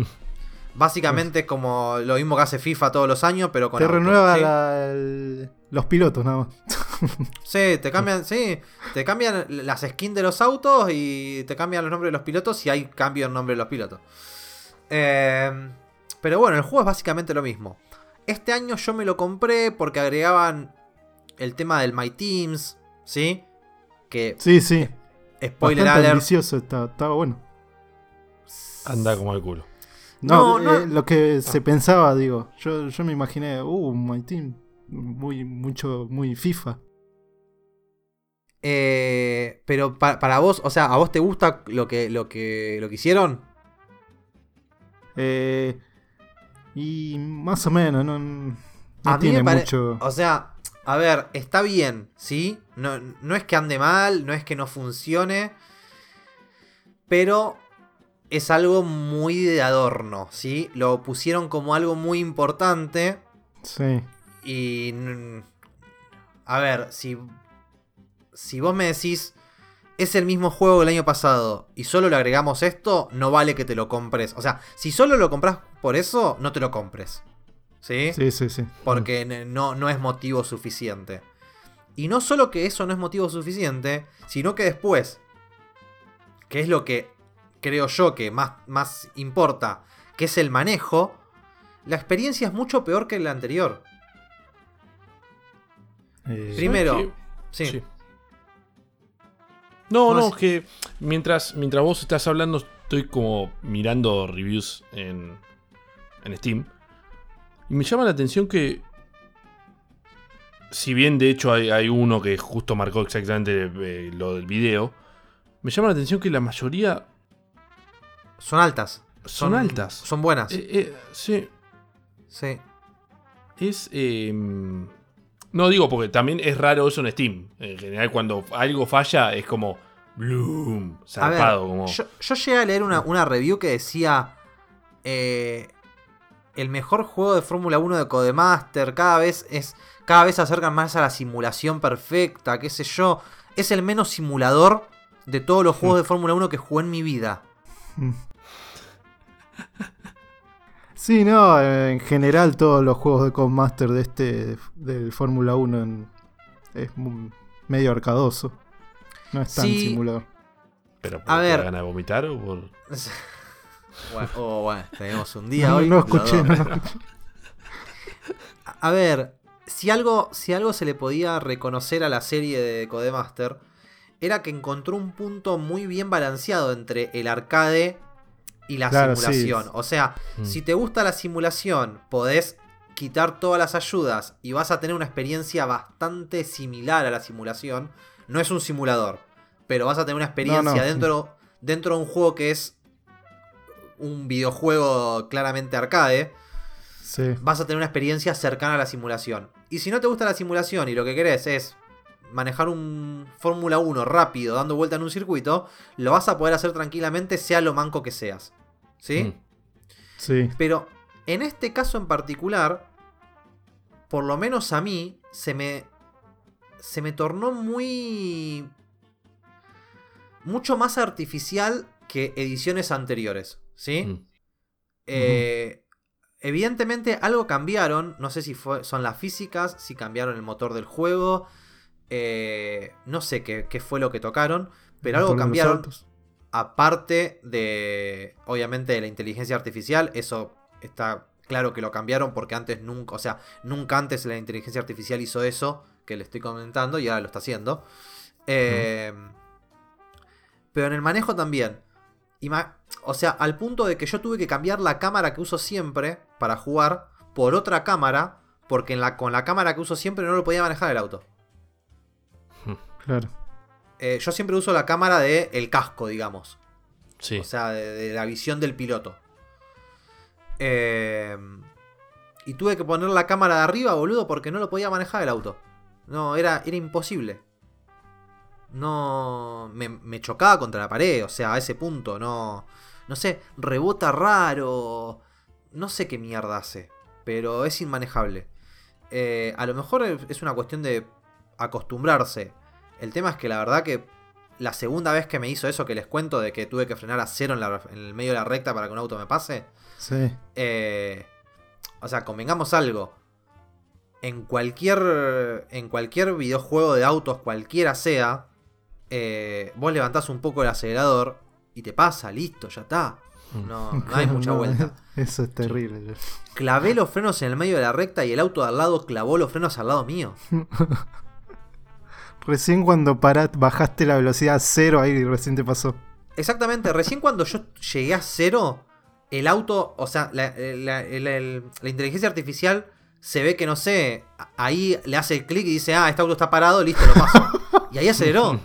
Básicamente es como lo mismo que hace FIFA todos los años, pero con Te autos, renueva ¿sí? la- el- los pilotos nada más. Sí, te cambian, sí, te cambian las skins de los autos y te cambian los nombres de los pilotos si hay cambio en nombre de los pilotos. Eh, pero bueno, el juego es básicamente lo mismo. Este año yo me lo compré porque agregaban el tema del My Teams, ¿sí? Que, Sí, sí. spoiler Bastante alert, ambicioso, estaba, estaba bueno. Anda como el culo. No, No, no- eh, lo que se pensaba, digo, yo, yo me imaginé, uh, My Team, muy, mucho, muy FIFA. eh, pero pa- para vos, o sea, ¿a vos te gusta lo que, lo que, lo que hicieron? Eh, y más o menos, no, no A mí me tiene mucho. O sea, a ver, está bien, ¿sí? No, no es que ande mal, no es que no funcione. Pero es algo muy de adorno, ¿sí? Lo pusieron como algo muy importante. Sí, Y. A ver, si. Si vos me decís. Es el mismo juego del año pasado y solo le agregamos esto, no vale que te lo compres. O sea, si solo lo compras por eso, no te lo compres. ¿Sí? Sí, sí, sí. Porque no, no es motivo suficiente. Y no solo que eso no es motivo suficiente, sino que después, que es lo que creo yo que más, más importa, que es el manejo, la experiencia es mucho peor que la anterior. Eh, Primero, ¿Sabes sí. Sí. No, No, no, es- que mientras, mientras vos estás hablando, estoy como mirando reviews en, en Steam. Y me llama la atención que. Si bien de hecho hay, hay uno que justo marcó exactamente eh, lo del video. Me llama la atención que la mayoría son altas. son, altas. Son buenas. Eh, eh, sí, sí. es. eh, no digo porque también es raro eso en Steam. En general, cuando algo falla, es como. Bloom. Ver, Zarpado. como... yo, yo llegué a leer una, una review que decía. eh, el mejor juego de Fórmula 1 de Codemaster. Cada vez es. Cada vez se acercan más a la simulación perfecta. qué sé yo. Es el menos simulador de todos los juegos de Fórmula 1 que jugué en mi vida. Sí, no, en general todos los juegos de Codemaster de este, del Fórmula 1 en- es medio arcadoso. No es tan Sí. simulador. Pero A por ver. la gana de vomitar o por. Bueno, oh, bueno, tenemos un día No, hoy. no los escuché, dos. no, no escuché. A ver, si algo, si algo se le podía reconocer a la serie de Codemaster, era que encontró un punto muy bien balanceado entre el arcade y la Claro, simulación. sí. O sea, Mm. si te gusta la simulación, podés quitar todas las ayudas y vas a tener una experiencia bastante similar a la simulación. No es un simulador, pero vas a tener una experiencia No, no. dentro, dentro de un juego que es un videojuego claramente arcade Sí. vas a tener una experiencia cercana a la simulación. Y si no te gusta la simulación y lo que querés es manejar un Fórmula 1 rápido dando vuelta en un circuito, lo vas a poder hacer tranquilamente sea lo manco que seas. ¿sí? Mm. Sí. Pero en este caso en particular, por lo menos a mí, se me. Se me tornó muy. Mucho más artificial que ediciones anteriores. ¿sí? Mm. Eh, Evidentemente algo cambiaron, no sé si fue, son las físicas, si cambiaron el motor del juego, eh, no sé qué, qué fue lo que tocaron, pero algo cambiaron aparte de, obviamente, de la inteligencia artificial, eso está claro que lo cambiaron porque antes nunca, o sea, nunca antes la inteligencia artificial hizo eso que le estoy comentando y ahora lo está haciendo. Eh, Pero en el manejo también. O sea, al punto de que yo tuve que cambiar la cámara que uso siempre para jugar por otra cámara, porque en la, con la cámara que uso siempre no lo podía manejar el auto. Claro. Eh, yo siempre uso la cámara del el casco, digamos. Sí. O sea, de, de la visión del piloto. Eh, y tuve que poner la cámara de arriba, boludo, porque no lo podía manejar el auto. No, era, era imposible. No. Me, me chocaba contra la pared, o sea, a ese punto, no. No sé, rebota raro. No sé qué mierda hace, pero es inmanejable. Eh, a lo mejor es una cuestión de acostumbrarse. El tema es que la verdad que la segunda vez que me hizo eso que les cuento de que tuve que frenar a cero en, la- en el medio de la recta para que un auto me pase. Sí. eh, o sea, convengamos algo. En cualquier. En cualquier videojuego de autos, cualquiera sea. eh, vos levantás un poco el acelerador y te pasa, listo, ya está. No, no hay mucha vuelta. Eso es terrible. Clavé los frenos en el medio de la recta y el auto de al lado clavó los frenos al lado mío. Recién cuando parat, bajaste la velocidad a cero, ahí recién te pasó. Exactamente, recién cuando yo llegué a cero, el auto, o sea, la, la- la- la- la inteligencia artificial se ve que no sé, ahí le hace el clic y dice, ah, este auto está parado, listo, lo paso. y ahí aceleró.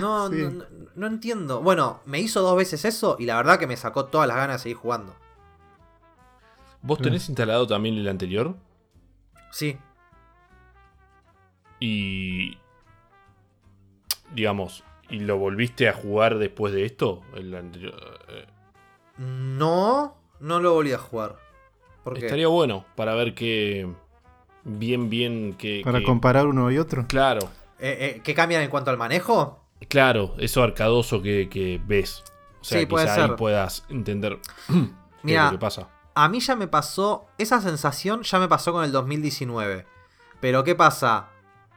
No, Sí. no, no- no entiendo. Bueno, me hizo dos veces eso y la verdad que me sacó todas las ganas de seguir jugando. ¿Vos tenés instalado también el anterior? Sí. Y. Digamos, ¿y lo volviste a jugar después de esto? El anterior. eh, No, no lo volví a jugar. Porque Estaría bueno para ver qué. Bien, bien. Que, Para que- comparar uno y otro. Claro, eh, eh, ¿Qué cambian en cuanto al manejo? claro, eso arcadoso que, que ves. O sea, Sí, puede ahí puedas entender qué es Mira, lo que pasa. A mí ya me pasó, esa sensación ya me pasó con el 2019. Pero ¿qué pasa?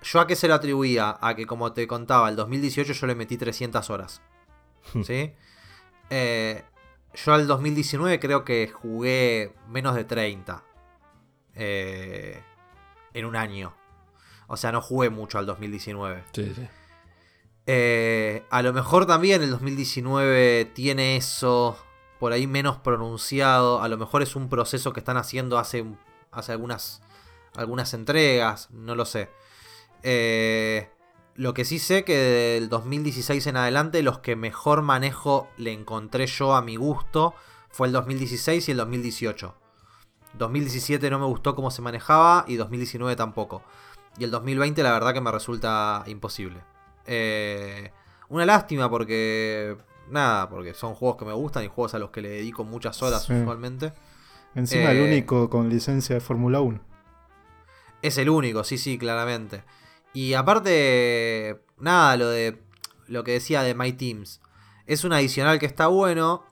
¿Yo a qué se lo atribuía? A que, como te contaba, el 2018 yo le metí 300 horas. ¿Sí? Eh, yo al 2019 creo que jugué menos de 30. eh, en un año. O sea, no jugué mucho al 2019. Sí, sí. Eh, a lo mejor también el 2019 tiene eso por ahí menos pronunciado. A lo mejor es un proceso que están haciendo hace, hace algunas, algunas entregas. No lo sé. Eh, lo que sí sé que del 2016 en adelante los que mejor manejo le encontré yo a mi gusto fue el 2016 y el 2018. 2017 no me gustó cómo se manejaba y 2019 tampoco. Y el 2020 la verdad que me resulta imposible. Eh, una lástima porque... Nada, porque son juegos que me gustan y juegos a los que le dedico muchas horas Sí. usualmente. Encima el Eh, único con licencia de Fórmula 1. Es el único, sí, sí, claramente. Y aparte, nada, lo de lo que decía de My Teams. Es un adicional que está bueno.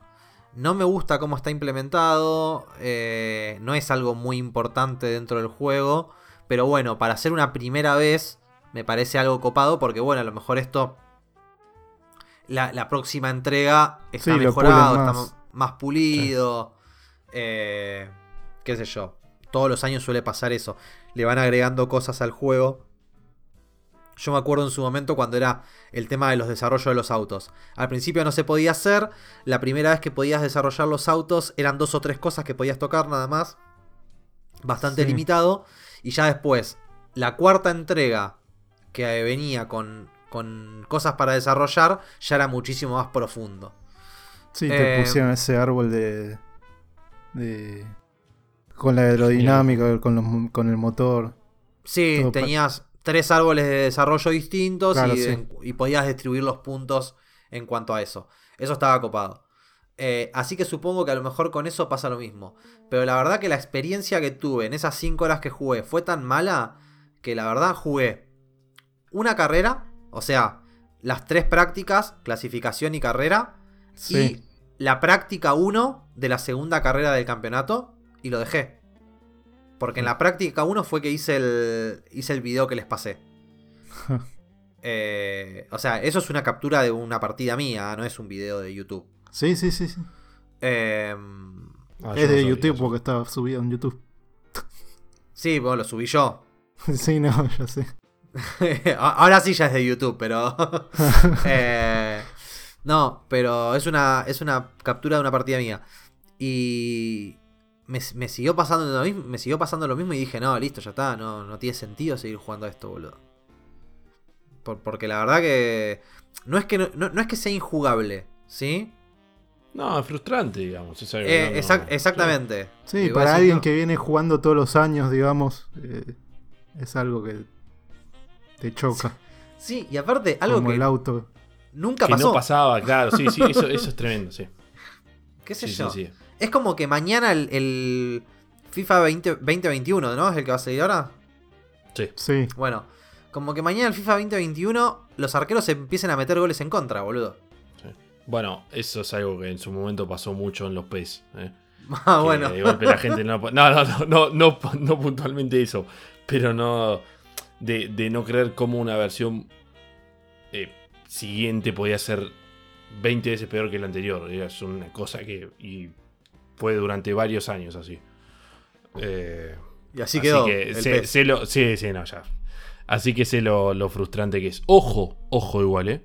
No me gusta cómo está implementado. eh, no es algo muy importante dentro del juego. Pero bueno, para hacer una primera vez, me parece algo copado. Porque bueno, a lo mejor esto. La, la próxima entrega está Sí, mejorado, está más pulido. eh, qué sé yo. Todos los años suele pasar eso. Le van agregando cosas al juego. Yo me acuerdo en su momento cuando era el tema de los desarrollos de los autos. Al principio no se podía hacer. La primera vez que podías desarrollar los autos eran dos o tres cosas que podías tocar nada más. Bastante Sí. limitado. Y ya después, la cuarta entrega que venía con, con cosas para desarrollar ya era muchísimo más profundo. Sí, te eh, pusieron ese árbol de. de con la aerodinámica, con, los con el motor. Sí, tenías tres árboles de desarrollo distintos Claro, y, sí. en- y podías distribuir los puntos en cuanto a eso. Eso estaba copado. Eh, así que supongo que a lo mejor con eso pasa lo mismo. Pero la verdad que la experiencia que tuve en esas 5 horas que jugué fue tan mala que la verdad jugué una carrera, o sea, las tres prácticas, clasificación y carrera, Sí. y la práctica 1 de la segunda carrera del campeonato y lo dejé. Porque en la práctica 1 fue que hice el, hice el video que les pasé. Eh, o sea, eso es una captura de una partida mía, no es un video de YouTube. Sí, sí, sí. sí. Eh, Ah, yo es no de YouTube eso. porque estaba subido en YouTube. sí, bueno, lo subí yo. sí, no, ya sé. Ahora sí ya es de YouTube, pero... Eh, no, pero es una, es una captura de una partida mía. Y me, me siguió pasando lo mismo, me siguió pasando lo mismo y dije, no, listo, ya está, no, no tiene sentido seguir jugando a esto, boludo. Por- porque la verdad que no es que no, no- no es que sea injugable, ¿sí? No, es frustrante, digamos. es algo Eh, no- exactamente. Sí, para alguien no. que viene jugando todos los años, digamos, eh, es algo que te choca. Sí, y aparte, algo como que el auto. nunca Que pasó. no pasaba, claro, sí, sí, eso, eso es tremendo, sí. ¿Qué sé Sí, yo? sí, sí. Es como que mañana el, el FIFA 20 2021, ¿no? Es el que va a salir ahora. Sí. Sí, Bueno, como que mañana el FIFA 2021 los arqueros se empiecen a meter goles en contra, boludo. sí. Bueno, eso es algo que en su momento pasó mucho en los PES. ¿eh? Ah, Que bueno. De golpe la gente no. No, no, no, no, no, no puntualmente eso. Pero no. De, de no creer cómo una versión eh, siguiente podía ser 20 veces peor que la anterior. Es una cosa que. Y fue durante varios años así. Eh, Y así quedó. que el sé lo, sí, sí, no, ya. Así que sé lo, lo frustrante que es. Ojo, ojo igual, ¿eh?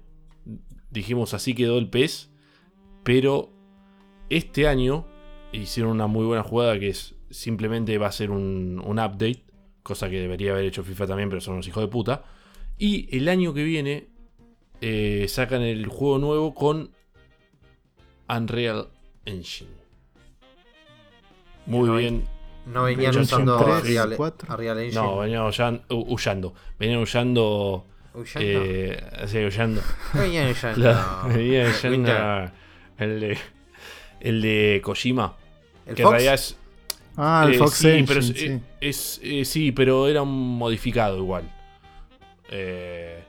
Dijimos así quedó el PES. Pero este año hicieron una muy buena jugada que es simplemente va a ser un, un update. Cosa que debería haber hecho FIFA también, pero son unos hijos de puta. Y el año que viene eh, sacan el juego nuevo con Unreal Engine. Muy No, bien. No venían Yo usando a Real, cuatro. a Real Engine. No, venían huyando. huyendo. Venían huyendo. Huyendo. Eh, sí, huyendo. Venían huyendo. Venían huyendo el de, el de Kojima. ¿El que Fox? en realidad es. Ah, el eh, Fox sí, Engine, pero es, sí. eh, es- eh, sí, pero era un modificado igual. Eh,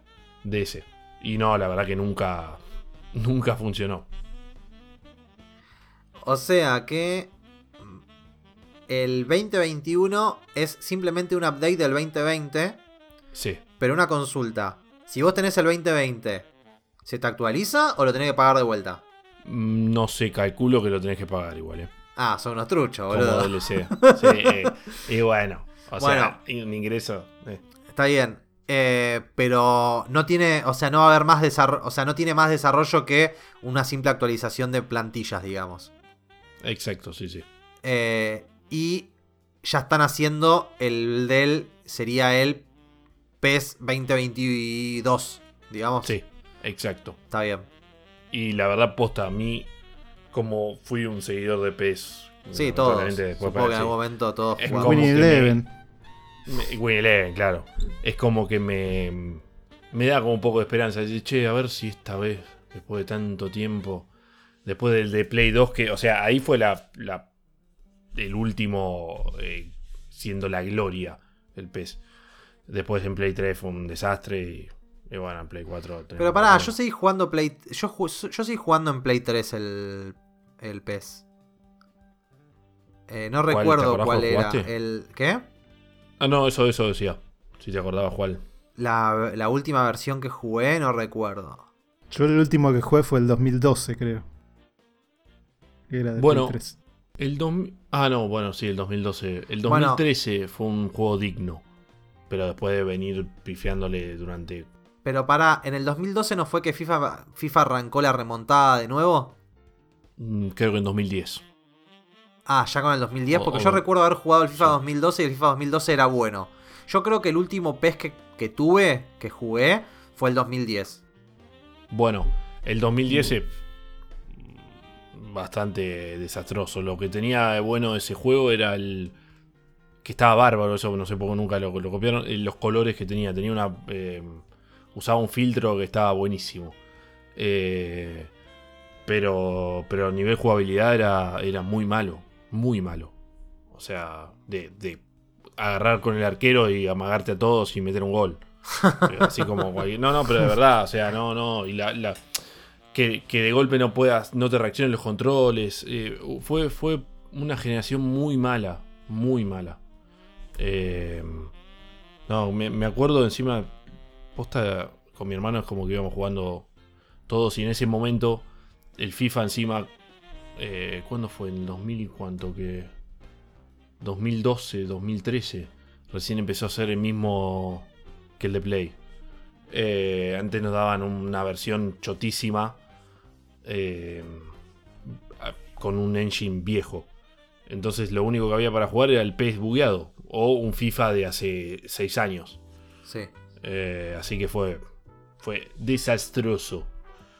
de ese. Y no, la verdad que nunca. Nunca funcionó. O sea que. El 2021 es simplemente un update del 2020, Sí. pero una consulta. Si vos tenés el 2020, ¿se te actualiza o lo tenés que pagar de vuelta? Mm, No sé, calculo que lo tenés que pagar igual, eh. Ah, son unos truchos, Como boludo. DLC. Sí, eh, y bueno. O sea, un ingreso. eh. Está bien. Eh, pero no tiene, o sea, no va a haber más desarrollo, o sea, no tiene más desarrollo que una simple actualización de plantillas, digamos. Exacto, sí, sí. Eh, y ya están haciendo el del, sería el PES 2022, digamos. Sí, exacto. Está bien. Y la verdad, posta, a mí, como fui un seguidor de PES. Sí, todos. Supongo que en algún momento todos Es Eleven. Me- Win Eleven, claro. Es como que me, me da como un poco de esperanza. Decir, che, a ver si esta vez, después de tanto tiempo, después del de Play 2, que, o sea, ahí fue la, la- el último eh, siendo la gloria, el PES. Después en Play 3 fue un desastre y, y bueno, en Play 4. Pero pará, yo seguí jugando Play. Yo, yo seguí jugando en Play 3 el, el PES. Eh, no ¿Cuál? ¿Te recuerdo cuál era. El, ¿Qué? Ah, no, eso, eso decía. Si te acordabas, cuál. La, la última versión que jugué, no recuerdo. Yo el último que jugué fue el 2012, creo. Que era de Bueno, Play 3. El 2000 Ah, no, bueno, sí, el 2012. El Bueno. 2013 fue un juego digno. Pero después de venir pifiándole durante. Pero pará, ¿en el 2012 no fue que FIFA, FIFA arrancó la remontada de nuevo? mm, Creo que en 2010. Ah, ya con el 2010, O- porque o- yo recuerdo haber jugado el FIFA Sí. 2012 y el FIFA 2012 era bueno. Yo creo que el último PES que, que tuve, que jugué, fue el 2010. Bueno, el 2010 es bastante desastroso. Lo que tenía de bueno ese juego era el. que estaba bárbaro, eso no sé por qué nunca lo, lo copiaron. eh, Los colores que tenía. Tenía una. eh, usaba un filtro que estaba buenísimo. Eh, pero. Pero a nivel jugabilidad era, era muy malo. Muy malo. O sea, de, de agarrar con el arquero y amagarte a todos y meter un gol. Así como cualquier- No, no, pero de verdad, o sea, no, no. Y la, la- que, de golpe no puedas, no te reaccionen los controles. eh, fue, fue una generación muy mala. Muy mala. Eh, no, me, acuerdo encima. Posta con mi hermano es como que íbamos jugando todos. Y en ese momento, el FIFA encima. Eh, ¿Cuándo fue? ¿En 2000? ¿Cuánto que? 2012, 2013. Recién empezó a ser el mismo que el de Play. Antes nos daban una versión chotísima eh, con un engine viejo. Entonces lo único que había para jugar era el PES bugueado o un FIFA de hace 6 años. Sí. Eh, así que fue, fue desastroso.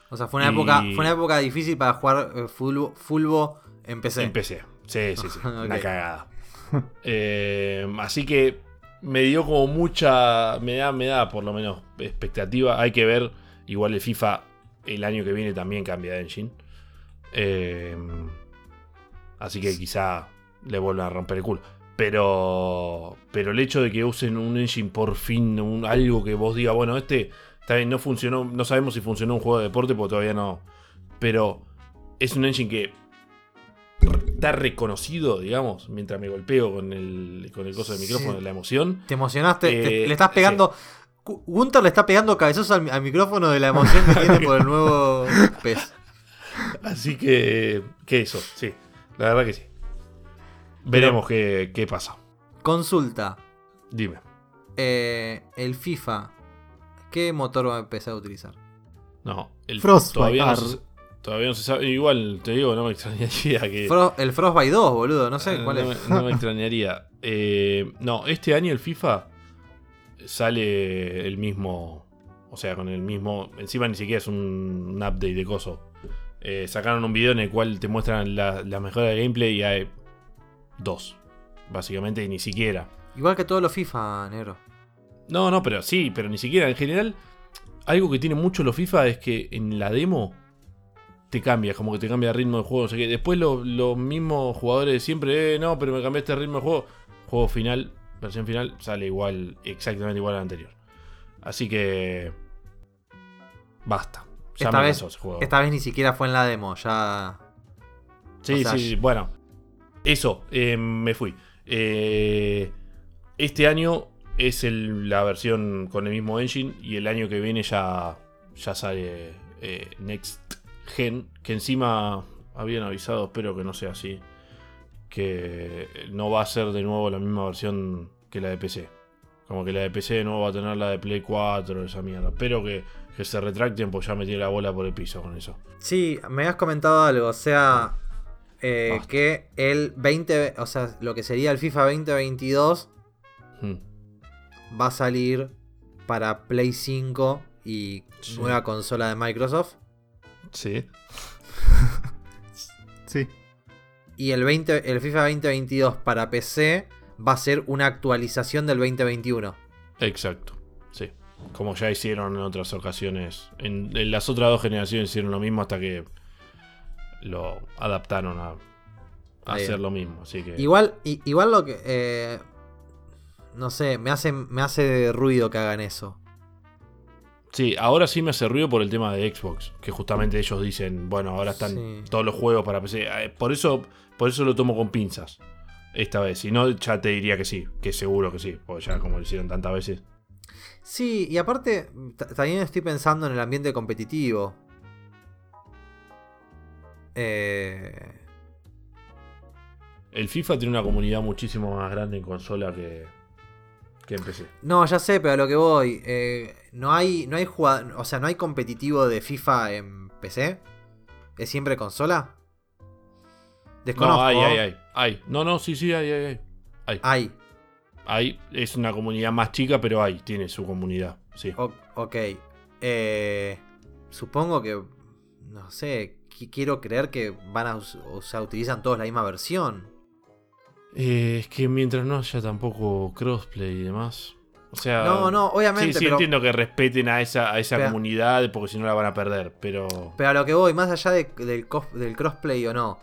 O sea, fue una, Y- época, fue una época difícil para jugar eh, fulbo, fulbo en PC. En PC. Sí, sí, sí. Una cagada. Eh, así que me dio como mucha. Me da, me da por lo menos expectativa. Hay que ver. Igual el FIFA el año que viene también cambia de engine. Eh, así que quizá le vuelvan a romper el culo. Pero. Pero el hecho de que usen un engine por fin, un- algo que vos digas, bueno, este. Está bien, no funcionó. No sabemos si funcionó un juego de deporte porque todavía no. Pero es un engine que está reconocido, digamos, mientras me golpeo con el, con el coso del micrófono la emoción. Te emocionaste, te- Eh, le estás pegando. Gunter le está pegando cabezazos al, mi- al micrófono de la emoción que tiene por el nuevo PES. Así que, que eso, sí, la verdad que sí. Veremos qué, qué pasa. Consulta. Dime. eh, el FIFA, ¿qué motor va a empezar a utilizar? No, el Frostbite. todavía no, se, todavía no se sabe. Igual te digo, no me extrañaría que. Fro- el Frostbite 2, boludo, no sé Eh, cuál no, es. me- no me extrañaría. Eh, no, este año el FIFA sale el mismo. O sea, con el mismo. Encima ni siquiera es un, un update de coso. Eh, sacaron un video en el cual te muestran la, la mejora de gameplay y hay dos. Básicamente, y ni siquiera. Igual que todos los FIFA, negro. No, no, pero sí, pero ni siquiera. En general, algo que tiene mucho los FIFA es que en la demo te cambia, como que te cambia el ritmo del juego. O sea que después lo- los mismos jugadores de siempre, eh, no, pero me cambiaste el ritmo del juego. Juego final, versión final, sale igual, exactamente igual al anterior. Así que. Basta. Ya Esta vez, cansó ese juego. esta vez ni siquiera fue en la demo, ya. Sí, o sea, sí, sí, bueno. Eso, eh, me fui. Eh, este año es el- la versión con el mismo engine y el año que viene ya, ya sale eh, Next Gen, que encima habían avisado, espero que no sea así, que no va a ser de nuevo la misma versión que la de PC. Como que la de PC de nuevo va a tener la de Play 4, esa mierda. Espero que, que se retracten, pues ya metí la bola por el piso con eso. Sí, me has comentado algo, o sea, eh, que el 20, o sea, lo que sería el FIFA 2022 Hmm. va a salir para Play 5 y Sí. nueva consola de Microsoft. Sí. Sí. Y el, 20, el FIFA 2022 para PC va a ser una actualización del 2021. Exacto, sí. Como ya hicieron en otras ocasiones. En, en las otras dos generaciones hicieron lo mismo hasta que lo adaptaron a, hacer lo mismo. Así que. Igual, i- igual lo que... eh, no sé, me hace, me hace ruido que hagan eso. Sí, ahora sí me hace ruido por el tema de Xbox. Que justamente ellos dicen, bueno, ahora están Sí. todos los juegos para PC. Eh, Por eso, por eso lo tomo con pinzas. Esta vez. Si no, ya te diría que sí. Que seguro que sí. Porque ya como lo hicieron tantas veces. Sí, y aparte, ta- también estoy pensando en el ambiente competitivo. Eh, El FIFA tiene una comunidad muchísimo más grande en consola que, que en PC. no, ya sé, pero a lo que voy. eh, no hay, no hay o sea, no hay competitivo de FIFA en PC. ¿Es siempre consola? Desconozco. No, hay, hay, hay, hay. No, no, sí, sí, hay, hay, hay. Hay. Hay. Es una comunidad más chica, pero hay. Tiene su comunidad. Sí. O- ok. Eh, supongo que. No sé. qui- Quiero creer que van a. O sea, utilizan todos la misma versión. Eh, es que mientras no haya tampoco crossplay y demás. O sea. No, no, obviamente. Sí, sí, pero, entiendo que respeten a esa, a esa Pero- comunidad porque si no la van a perder. Pero. pero a lo que voy, más allá de- del, cos- del crossplay o no.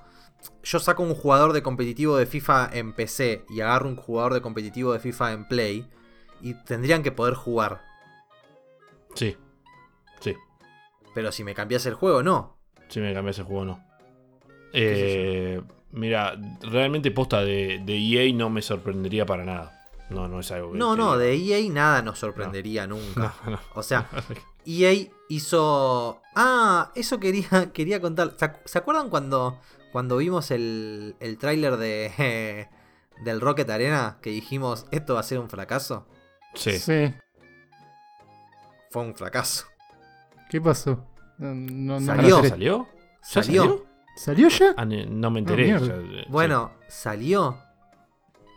Yo saco un jugador de competitivo de FIFA en PC y agarro un jugador de competitivo de FIFA en Play. Y tendrían que poder jugar. Sí. Sí. Pero si me cambias el juego, no. Si me cambias el juego, no. ¿Qué sé Eh, mira, realmente posta de, de EA no me sorprendería para nada. No, no es algo que. No, que no, de EA nada nos sorprendería nunca. No, no. O sea, EA hizo. Ah, eso quería, quería contar. ¿Se, ac- se acuerdan cuando, cuando vimos el, el tráiler de, del Rocket Arena? Que dijimos, esto va a ser un fracaso. Sí. Sí. Fue un fracaso. ¿Qué pasó? No, Salió. enteré. ¿Salió? ¿Ya Salió. salió? ¿Salió ya? Ah, no me enteré. Ya, eh, Bueno, salió.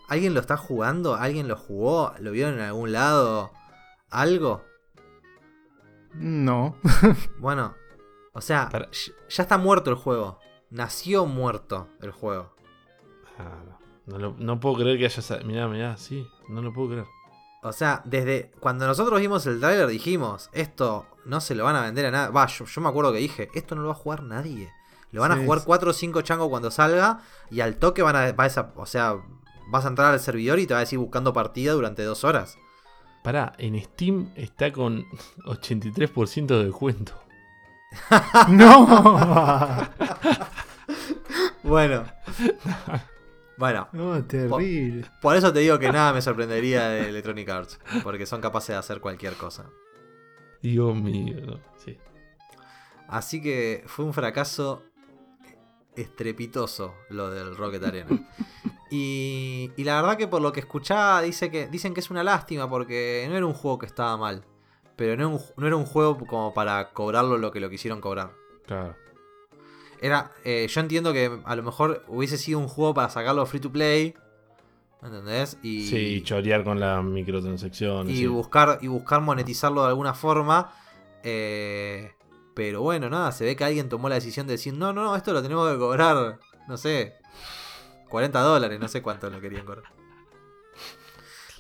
¿Alguien lo está jugando? ¿Alguien lo jugó? ¿Lo vieron en algún lado? ¿Algo? No. Bueno, o sea, Para- ya- está muerto el juego. Nació muerto el juego. Ah, no. No, lo- no puedo creer que haya salido. Mirá, mirá, sí. No lo puedo creer. O sea, desde cuando nosotros vimos el tráiler dijimos, esto no se lo van a vender a nadie. Va, yo, yo me acuerdo que dije, esto no lo va a jugar nadie. Lo van a jugar sí. 4 o 5 changos cuando salga y al toque van a, va esa- o sea, vas a entrar al servidor y te va a decir buscando partida durante dos horas. Pará, en Steam está con 83% de descuento. ¡No! Bueno. bueno, No, terrible. por eso te digo que nada me sorprendería de Electronic Arts, porque son capaces de hacer cualquier cosa. Dios mío, no. Sí. Así que fue un fracaso estrepitoso lo del Rocket Arena. Y, y la verdad que por lo que escuchaba dice que, dicen que es una lástima porque no era un juego que estaba mal. Pero no, era un- no era un juego como para cobrarlo lo que lo quisieron cobrar. Claro. Era, eh, yo entiendo que a lo mejor hubiese sido un juego para sacarlo free to play. ¿Entendés? Y, Sí, y chorear con las microtransacciones. y sí. buscar y buscar monetizarlo de alguna forma eh, pero bueno nada se ve que alguien tomó la decisión de decir no no no esto lo tenemos que cobrar no sé 40 dólares no sé cuánto lo querían cobrar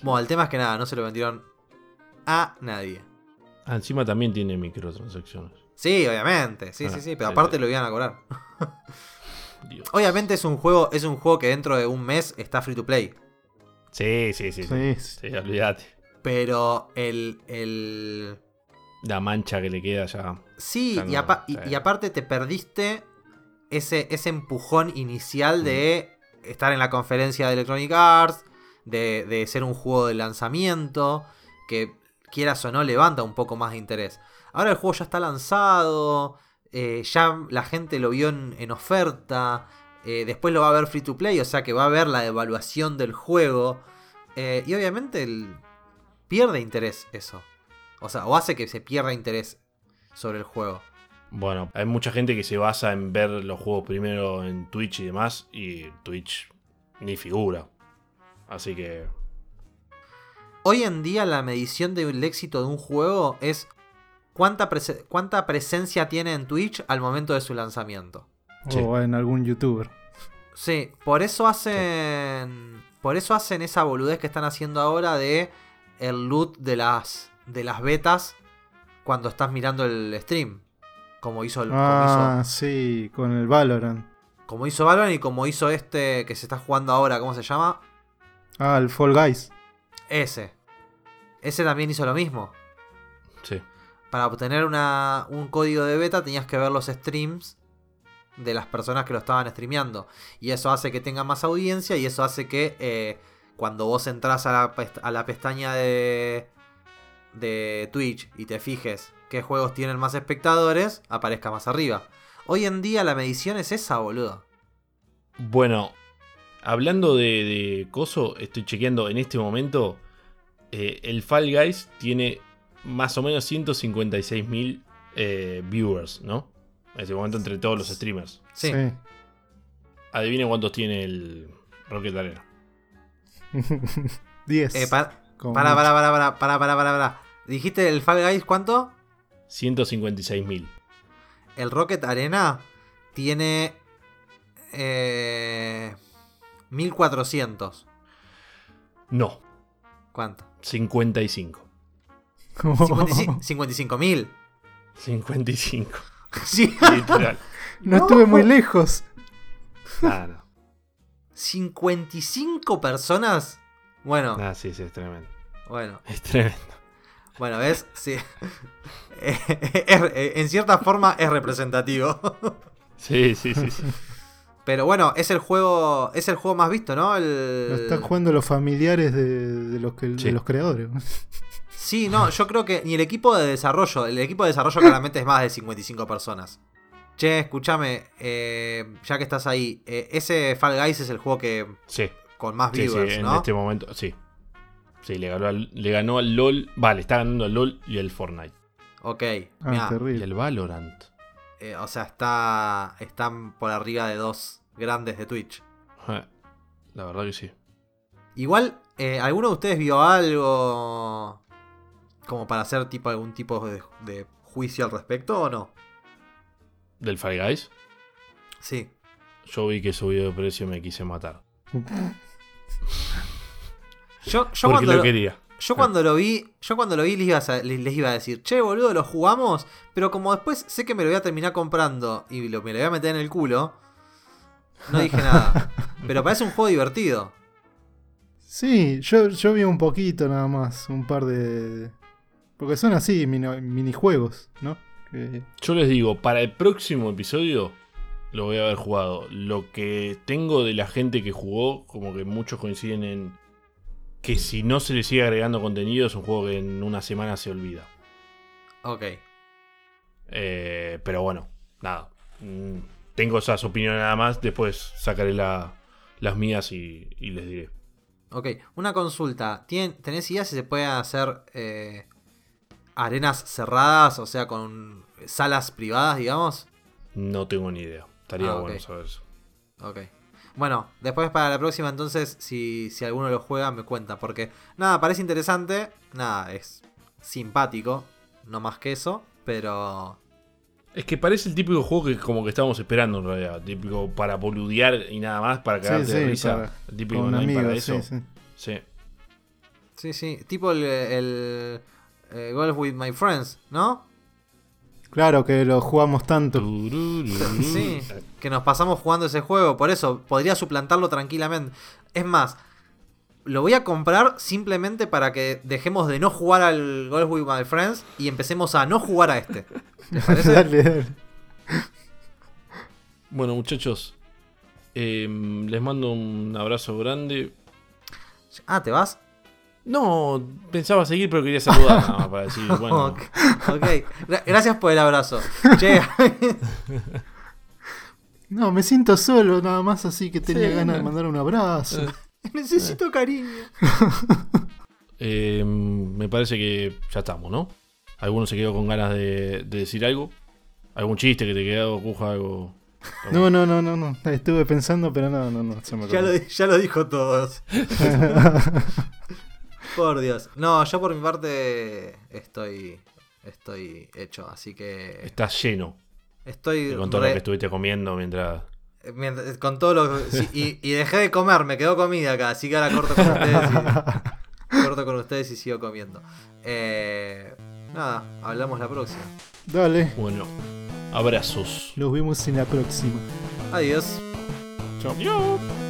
bueno el tema es que nada no se lo vendieron a nadie Ah, encima también tiene microtransacciones. sí obviamente sí Ah, sí sí pero sí, aparte sí. lo iban a cobrar Dios. obviamente es un juego es un juego que dentro de un mes está free to play Sí, sí, sí. Sí, Sí. Sí, olvídate. pero el el La mancha que le queda ya. Sí, Ya y, no, apa- y- sí. y aparte te perdiste ese, ese empujón inicial de estar en la conferencia de Electronic Arts, de, de ser un juego de lanzamiento, que quieras o no levanta un poco más de interés. Ahora el juego ya está lanzado, eh, ya la gente lo vio en, oferta, eh, después lo va a ver free to play, o sea que va a ver la evaluación del juego. eh, y obviamente el- pierde interés eso. O sea, o hace que se pierda interés sobre el juego. Bueno, hay mucha gente que se basa en ver los juegos primero en Twitch y demás, y Twitch ni figura. Así que Hoy en día la medición del éxito de un juego es cuánta, prese- cuánta presencia tiene en Twitch al momento de su lanzamiento. Sí. O en algún youtuber. Sí, por eso hacen. Por eso hacen esa boludez que están haciendo ahora de el loot de las. de las betas cuando estás mirando el stream. Como hizo el. como Ah, hizo, sí, con el Valorant. como hizo Valorant y como hizo este que se está jugando ahora, ¿cómo se llama? Ah, el Fall Guys. Ese. Ese también hizo lo mismo. sí. Para obtener una, un código de beta tenías que ver los streams de las personas que lo estaban streameando. Y eso hace que tenga más audiencia y eso hace que eh, cuando vos entras a la, a la pestaña de, de Twitch y te fijes qué juegos tienen más espectadores, aparezca más arriba. Hoy en día la medición es esa, boludo. Bueno, hablando de, de Coso, estoy chequeando en este momento. eh, el Fall Guys tiene más o menos 156.000 eh, viewers, ¿no? En este momento entre todos los streamers. Sí. Adivinen cuántos tiene el Rocket Arena. 10. Eh, para, para, para, para, para, para, para, para. ¿Dijiste el Fall Guys cuánto? 156.000. El Rocket Arena tiene eh, 1400. No, ¿Cuánto? 55. 55 mil. 55. Sí. Literal. no estuve muy lejos. No. 55 personas. Bueno, Nada, sí, sí, es tremendo. bueno, Es tremendo. Bueno, ¿ves? Sí. Eh, en cierta forma es representativo. Sí, sí, sí, sí. Pero bueno, es el juego. Es el juego más visto, ¿no? El... Lo están jugando los familiares de, de los, que, Sí. de los creadores. Sí, no, yo creo que ni el equipo de desarrollo. El equipo de desarrollo claramente es más de 55 personas. Che, escúchame, eh, ya que estás ahí, eh, ese Fall Guys es el juego que Sí, con más sí, sí, viewers, en ¿no? este momento, sí. Sí, le ganó, al, le ganó al LOL. Vale, está ganando al LOL y al Fortnite. Ok, Ah, mirá, Y terrible. el Valorant. eh, o sea, está están por arriba de dos grandes de Twitch. Eh, La verdad que sí. Igual, eh, ¿alguno de ustedes vio algo como para hacer tipo algún tipo de, de juicio al respecto o no? Del Fall Guys, Sí. yo vi que subió de precio y me quise matar. Yo, yo Porque cuando lo quería. Yo cuando lo vi, yo cuando lo vi les iba, a, les, les iba a decir, che boludo, lo jugamos, pero como después sé que me lo voy a terminar comprando y lo, me lo voy a meter en el culo, no dije nada. Pero parece un juego divertido. Sí, yo, yo vi un poquito nada más, un par de... Porque son así, mini- minijuegos, ¿no? Que- Yo les digo, para el próximo episodio lo voy a haber jugado. Lo que tengo de la gente que jugó, como que muchos coinciden en que si no se le sigue agregando contenido es un juego que en una semana se olvida. Ok. Eh, pero bueno, nada. Mm, Tengo esas opiniones nada más. Después sacaré la- las mías y, y les diré. Ok, una consulta. ¿Tien- ¿Tenés idea si se pueden hacer eh, arenas cerradas, o sea, con salas privadas, digamos? No tengo ni idea. Estaría Ah, bueno saber eso. Ok. Bueno, después para la próxima entonces, si, si alguno lo juega, me cuenta. Porque, nada, parece interesante. Nada, es simpático. No más que eso. Pero... Es que parece el típico juego que como que estábamos esperando en realidad. Típico para boludear y nada más, para cagarte Sí, de sí, risa. para- el típico online para eso. sí, sí. Sí. Sí, sí. Tipo el, el eh, Golf with My Friends, ¿no? Claro que lo jugamos tanto. Sí. Que nos pasamos jugando ese juego. Por eso, podría suplantarlo tranquilamente. Es más, lo voy a comprar simplemente para que dejemos de no jugar al Golf with My Friends y empecemos a no jugar a este. ¿Les parece? dale, dale. Bueno, muchachos, Eh, les mando un abrazo grande. Ah, ¿te vas? No, pensaba seguir, pero quería saludar nada más para decir, bueno, Ok. ok. Gra- Gracias por el abrazo. Che, No, me siento solo nada más, así que tenía Sí, ganas de mandar un abrazo. necesito cariño. eh, me parece que ya estamos, ¿no? ¿Alguno se quedó con ganas de, de decir algo? ¿Algún chiste que te quedó, Cuja, algo? No, no, no, no, no. Estuve pensando, pero no, no, no. Se me Ya lo, ya lo dijo todos. Por Dios. No, yo por mi parte estoy estoy hecho, así que Estás lleno estoy con todo re- lo que estuviste comiendo mientras... mientras- con todo lo sí, y, y dejé de comer, me quedó comida acá, así que ahora corto con ustedes y, corto con ustedes y sigo comiendo. Eh, nada, hablamos la próxima. Dale, Bueno, abrazos. nos vemos en la próxima. Adiós. Chao.